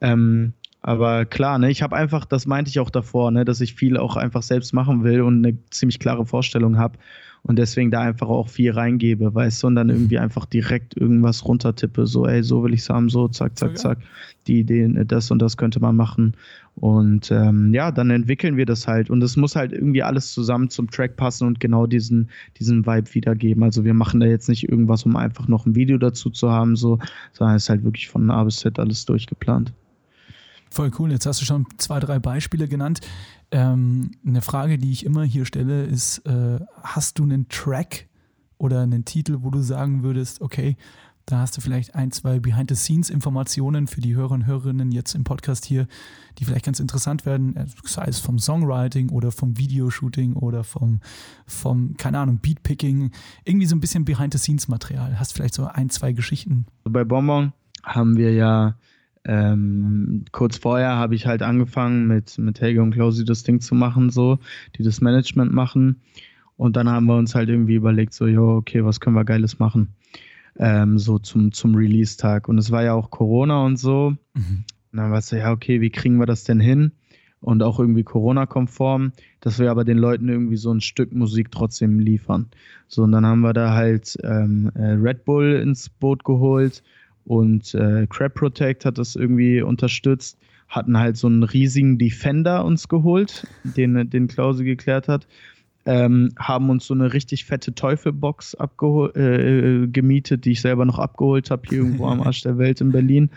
S4: Ähm, aber klar, ne, ich habe einfach, das meinte ich auch davor, ne, dass ich viel auch einfach selbst machen will und eine ziemlich klare Vorstellung habe und deswegen da einfach auch viel reingebe, weißt du, und dann irgendwie einfach direkt irgendwas runtertippe, so, ey, so will ich es haben, so, zack, zack, zack, die Ideen, das und das könnte man machen. Und ähm, ja, dann entwickeln wir das halt. Und es muss halt irgendwie alles zusammen zum Track passen und genau diesen, diesen Vibe wiedergeben. Also wir machen da jetzt nicht irgendwas, um einfach noch ein Video dazu zu haben, so, sondern es ist halt wirklich von A bis Z alles durchgeplant.
S1: Voll cool. Jetzt hast du schon zwei, drei Beispiele genannt. Ähm, eine Frage, die ich immer hier stelle, ist: äh, Hast du einen Track oder einen Titel, wo du sagen würdest, okay, da hast du vielleicht ein, zwei Behind-the-Scenes-Informationen für die Hörer und Hörerinnen jetzt im Podcast hier, die vielleicht ganz interessant werden, äh, sei es vom Songwriting oder vom Videoshooting oder vom, vom keine Ahnung, Beatpicking, irgendwie so ein bisschen Behind-the-Scenes-Material. Hast vielleicht so ein, zwei Geschichten?
S4: Bei Bonbon haben wir ja ähm, kurz vorher habe ich halt angefangen mit, mit Helge und Klausi das Ding zu machen, so, die das Management machen. Und dann haben wir uns halt irgendwie überlegt, so, jo, okay, was können wir Geiles machen? Ähm, so zum, zum Release-Tag. Und es war ja auch Corona und so. Mhm. Und dann war es so, ja, okay, wie kriegen wir das denn hin? Und auch irgendwie Corona-konform, dass wir aber den Leuten irgendwie so ein Stück Musik trotzdem liefern. So, und dann haben wir da halt ähm, äh, Red Bull ins Boot geholt und äh, Crab Protect hat das irgendwie unterstützt, hatten halt so einen riesigen Defender uns geholt, den, den Klause geklärt hat. Ähm, haben uns so eine richtig fette Teufelbox äh, gemietet, die ich selber noch abgeholt habe, hier irgendwo am Arsch der Welt in Berlin.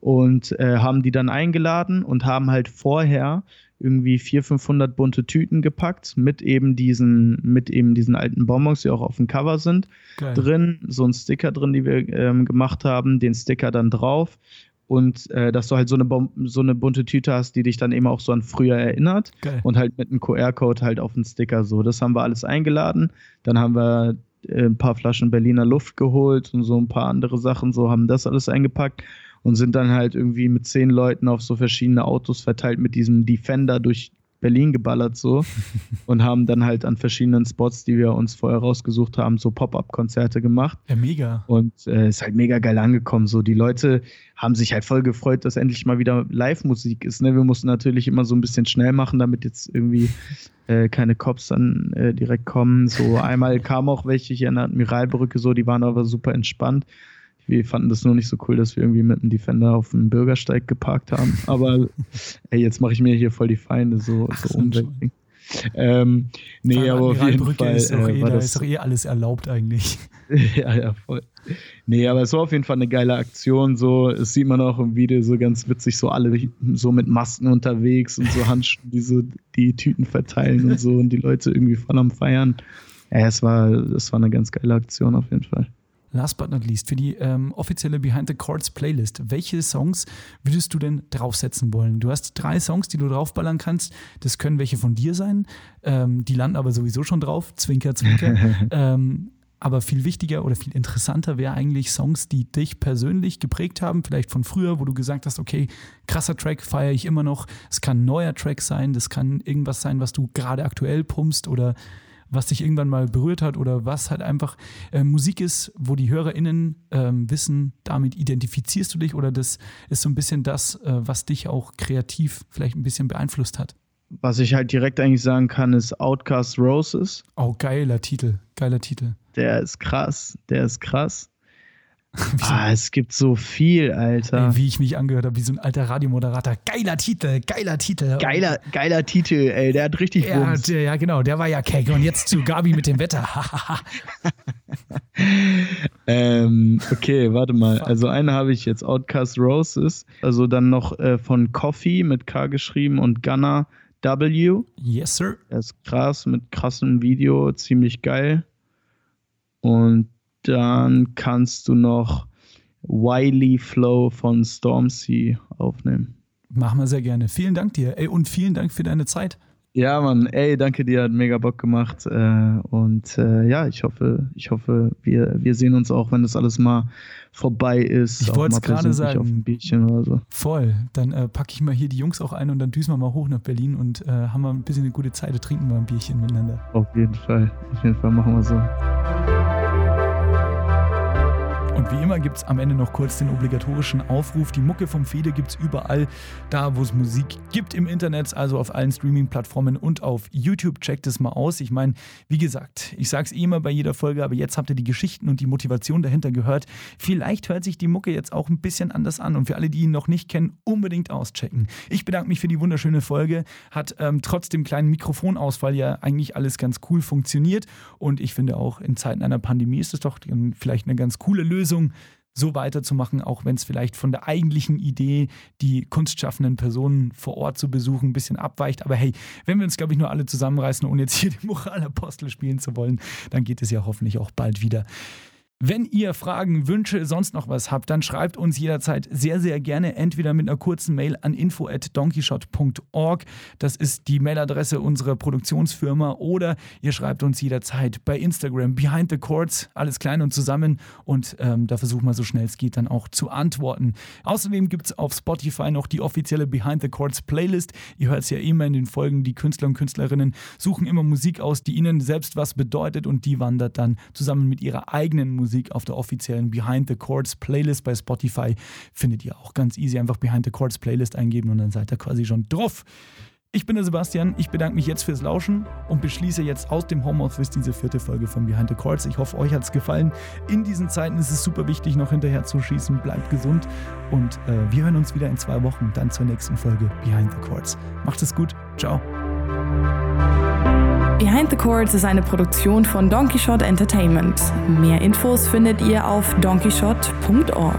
S4: Und äh, haben die dann eingeladen und haben halt vorher irgendwie 400, 500 bunte Tüten gepackt mit eben diesen, mit eben diesen alten Bonbons, die auch auf dem Cover sind, Geil. drin. So ein Sticker drin, die wir ähm, gemacht haben, den Sticker dann drauf. Und äh, dass du halt so eine, so eine bunte Tüte hast, die dich dann eben auch so an früher erinnert. Geil. Und halt mit einem QR-Code halt auf den Sticker so. Das haben wir alles eingeladen. Dann haben wir äh, ein paar Flaschen Berliner Luft geholt und so ein paar andere Sachen, so haben das alles eingepackt und sind dann halt irgendwie mit zehn Leuten auf so verschiedene Autos verteilt mit diesem Defender durch Berlin geballert so und haben dann halt an verschiedenen Spots, die wir uns vorher rausgesucht haben, so Pop-up-Konzerte gemacht.
S1: Ja, mega.
S4: Und äh, ist halt mega geil angekommen. So die Leute haben sich halt voll gefreut, dass endlich mal wieder Live-Musik ist. Ne? Wir mussten natürlich immer so ein bisschen schnell machen, damit jetzt irgendwie äh, keine Cops dann äh, direkt kommen. So einmal kamen auch welche hier an der Admiralbrücke, so die waren aber super entspannt. Wir fanden das nur nicht so cool, dass wir irgendwie mit dem Defender auf dem Bürgersteig geparkt haben. Aber ey, jetzt mache ich mir hier voll die Feinde, so, Ach, so umweltlich. Ähm, nee, aber auf jeden Fall
S1: ist äh, eh, war da das ist doch eh alles erlaubt eigentlich.
S4: ja, ja, voll. Nee, aber es war auf jeden Fall eine geile Aktion. So, es sieht man auch im Video so ganz witzig, so alle so mit Masken unterwegs und so Handschuhe, die so die Tüten verteilen und so und die Leute irgendwie voll am Feiern. Ja, es war, es war eine ganz geile Aktion auf jeden Fall.
S1: Last but not least, für die ähm, offizielle Behind the Chords Playlist, welche Songs würdest du denn draufsetzen wollen? Du hast drei Songs, die du draufballern kannst. Das können welche von dir sein. Ähm, die landen aber sowieso schon drauf. Zwinker, zwinker. ähm, aber viel wichtiger oder viel interessanter wäre eigentlich Songs, die dich persönlich geprägt haben, vielleicht von früher, wo du gesagt hast, okay, krasser Track feiere ich immer noch. Es kann ein neuer Track sein, das kann irgendwas sein, was du gerade aktuell pumpst oder was dich irgendwann mal berührt hat oder was halt einfach äh, Musik ist, wo die HörerInnen äh, wissen, damit identifizierst du dich oder das ist so ein bisschen das, äh, was dich auch kreativ vielleicht ein bisschen beeinflusst hat.
S4: Was ich halt direkt eigentlich sagen kann, ist Outcast Roses.
S1: Oh, geiler Titel, geiler Titel.
S4: Der ist krass, der ist krass. ah, es gibt so viel, Alter.
S1: Ey, wie ich mich angehört habe, wie so ein alter Radiomoderator. Geiler Titel, geiler Titel.
S4: Geiler, geiler Titel, ey, der hat richtig
S1: ja, der, ja, genau, der war ja keck. Und jetzt zu Gabi mit dem Wetter.
S4: ähm, okay, warte mal. Also eine habe ich jetzt, Outcast Roses. Also dann noch äh, von Coffee mit K geschrieben und Gunner W.
S1: Yes, sir.
S4: Der ist krass, mit krassem Video, ziemlich geil. Und dann kannst du noch Wiley Flow von Stormsea aufnehmen.
S1: Machen wir sehr gerne. Vielen Dank dir. Ey, und vielen Dank für deine Zeit.
S4: Ja, Mann, ey, danke dir, hat mega Bock gemacht. Äh, und äh, ja, ich hoffe, ich hoffe, wir, wir sehen uns auch, wenn das alles mal vorbei ist.
S1: Ich wollte es gerade sagen.
S4: Auf ein Bierchen oder so.
S1: Voll. Dann äh, packe ich mal hier die Jungs auch ein und dann düsen wir mal hoch nach Berlin und äh, haben wir ein bisschen eine gute Zeit und trinken mal ein Bierchen miteinander.
S4: Auf jeden Fall. Auf jeden Fall machen wir so.
S1: Und wie immer gibt es am Ende noch kurz den obligatorischen Aufruf. Die Mucke vom Fede gibt es überall, da wo es Musik gibt im Internet, also auf allen Streaming-Plattformen und auf YouTube. Checkt es mal aus. Ich meine, wie gesagt, ich sage es eh immer bei jeder Folge, aber jetzt habt ihr die Geschichten und die Motivation dahinter gehört. Vielleicht hört sich die Mucke jetzt auch ein bisschen anders an. Und für alle, die ihn noch nicht kennen, unbedingt auschecken. Ich bedanke mich für die wunderschöne Folge. Hat ähm, trotz dem kleinen Mikrofonausfall ja eigentlich alles ganz cool funktioniert. Und ich finde auch in Zeiten einer Pandemie ist es doch vielleicht eine ganz coole Lösung Lösung, so weiterzumachen, auch wenn es vielleicht von der eigentlichen Idee, die kunstschaffenden Personen vor Ort zu besuchen, ein bisschen abweicht. Aber hey, wenn wir uns, glaube ich, nur alle zusammenreißen, ohne jetzt hier den Moralapostel spielen zu wollen, dann geht es ja hoffentlich auch bald wieder. Wenn ihr Fragen, Wünsche, sonst noch was habt, dann schreibt uns jederzeit sehr, sehr gerne entweder mit einer kurzen Mail an info@donkeyshot.org. Das ist die Mailadresse unserer Produktionsfirma oder ihr schreibt uns jederzeit bei Instagram Behind the Chords, alles klein und zusammen und ähm, da versuchen wir so schnell es geht dann auch zu antworten. Außerdem gibt es auf Spotify noch die offizielle Behind the Chords Playlist. Ihr hört es ja immer in den Folgen, die Künstler und Künstlerinnen suchen immer Musik aus, die ihnen selbst was bedeutet und die wandert dann zusammen mit ihrer eigenen Musik Musik auf der offiziellen Behind the Chords Playlist bei Spotify. Findet ihr auch ganz easy. Einfach Behind the Chords Playlist eingeben und dann seid ihr quasi schon drauf. Ich bin der Sebastian, ich bedanke mich jetzt fürs Lauschen und beschließe jetzt aus dem Homeoffice diese vierte Folge von Behind the Chords. Ich hoffe, euch hat es gefallen. In diesen Zeiten ist es super wichtig, noch hinterher zu schießen. Bleibt gesund und äh, wir hören uns wieder in zwei Wochen dann zur nächsten Folge Behind the Chords. Macht es gut. Ciao.
S3: Behind the Chords ist eine Produktion von Donkey Shot Entertainment. Mehr Infos findet ihr auf donkeyshot.org.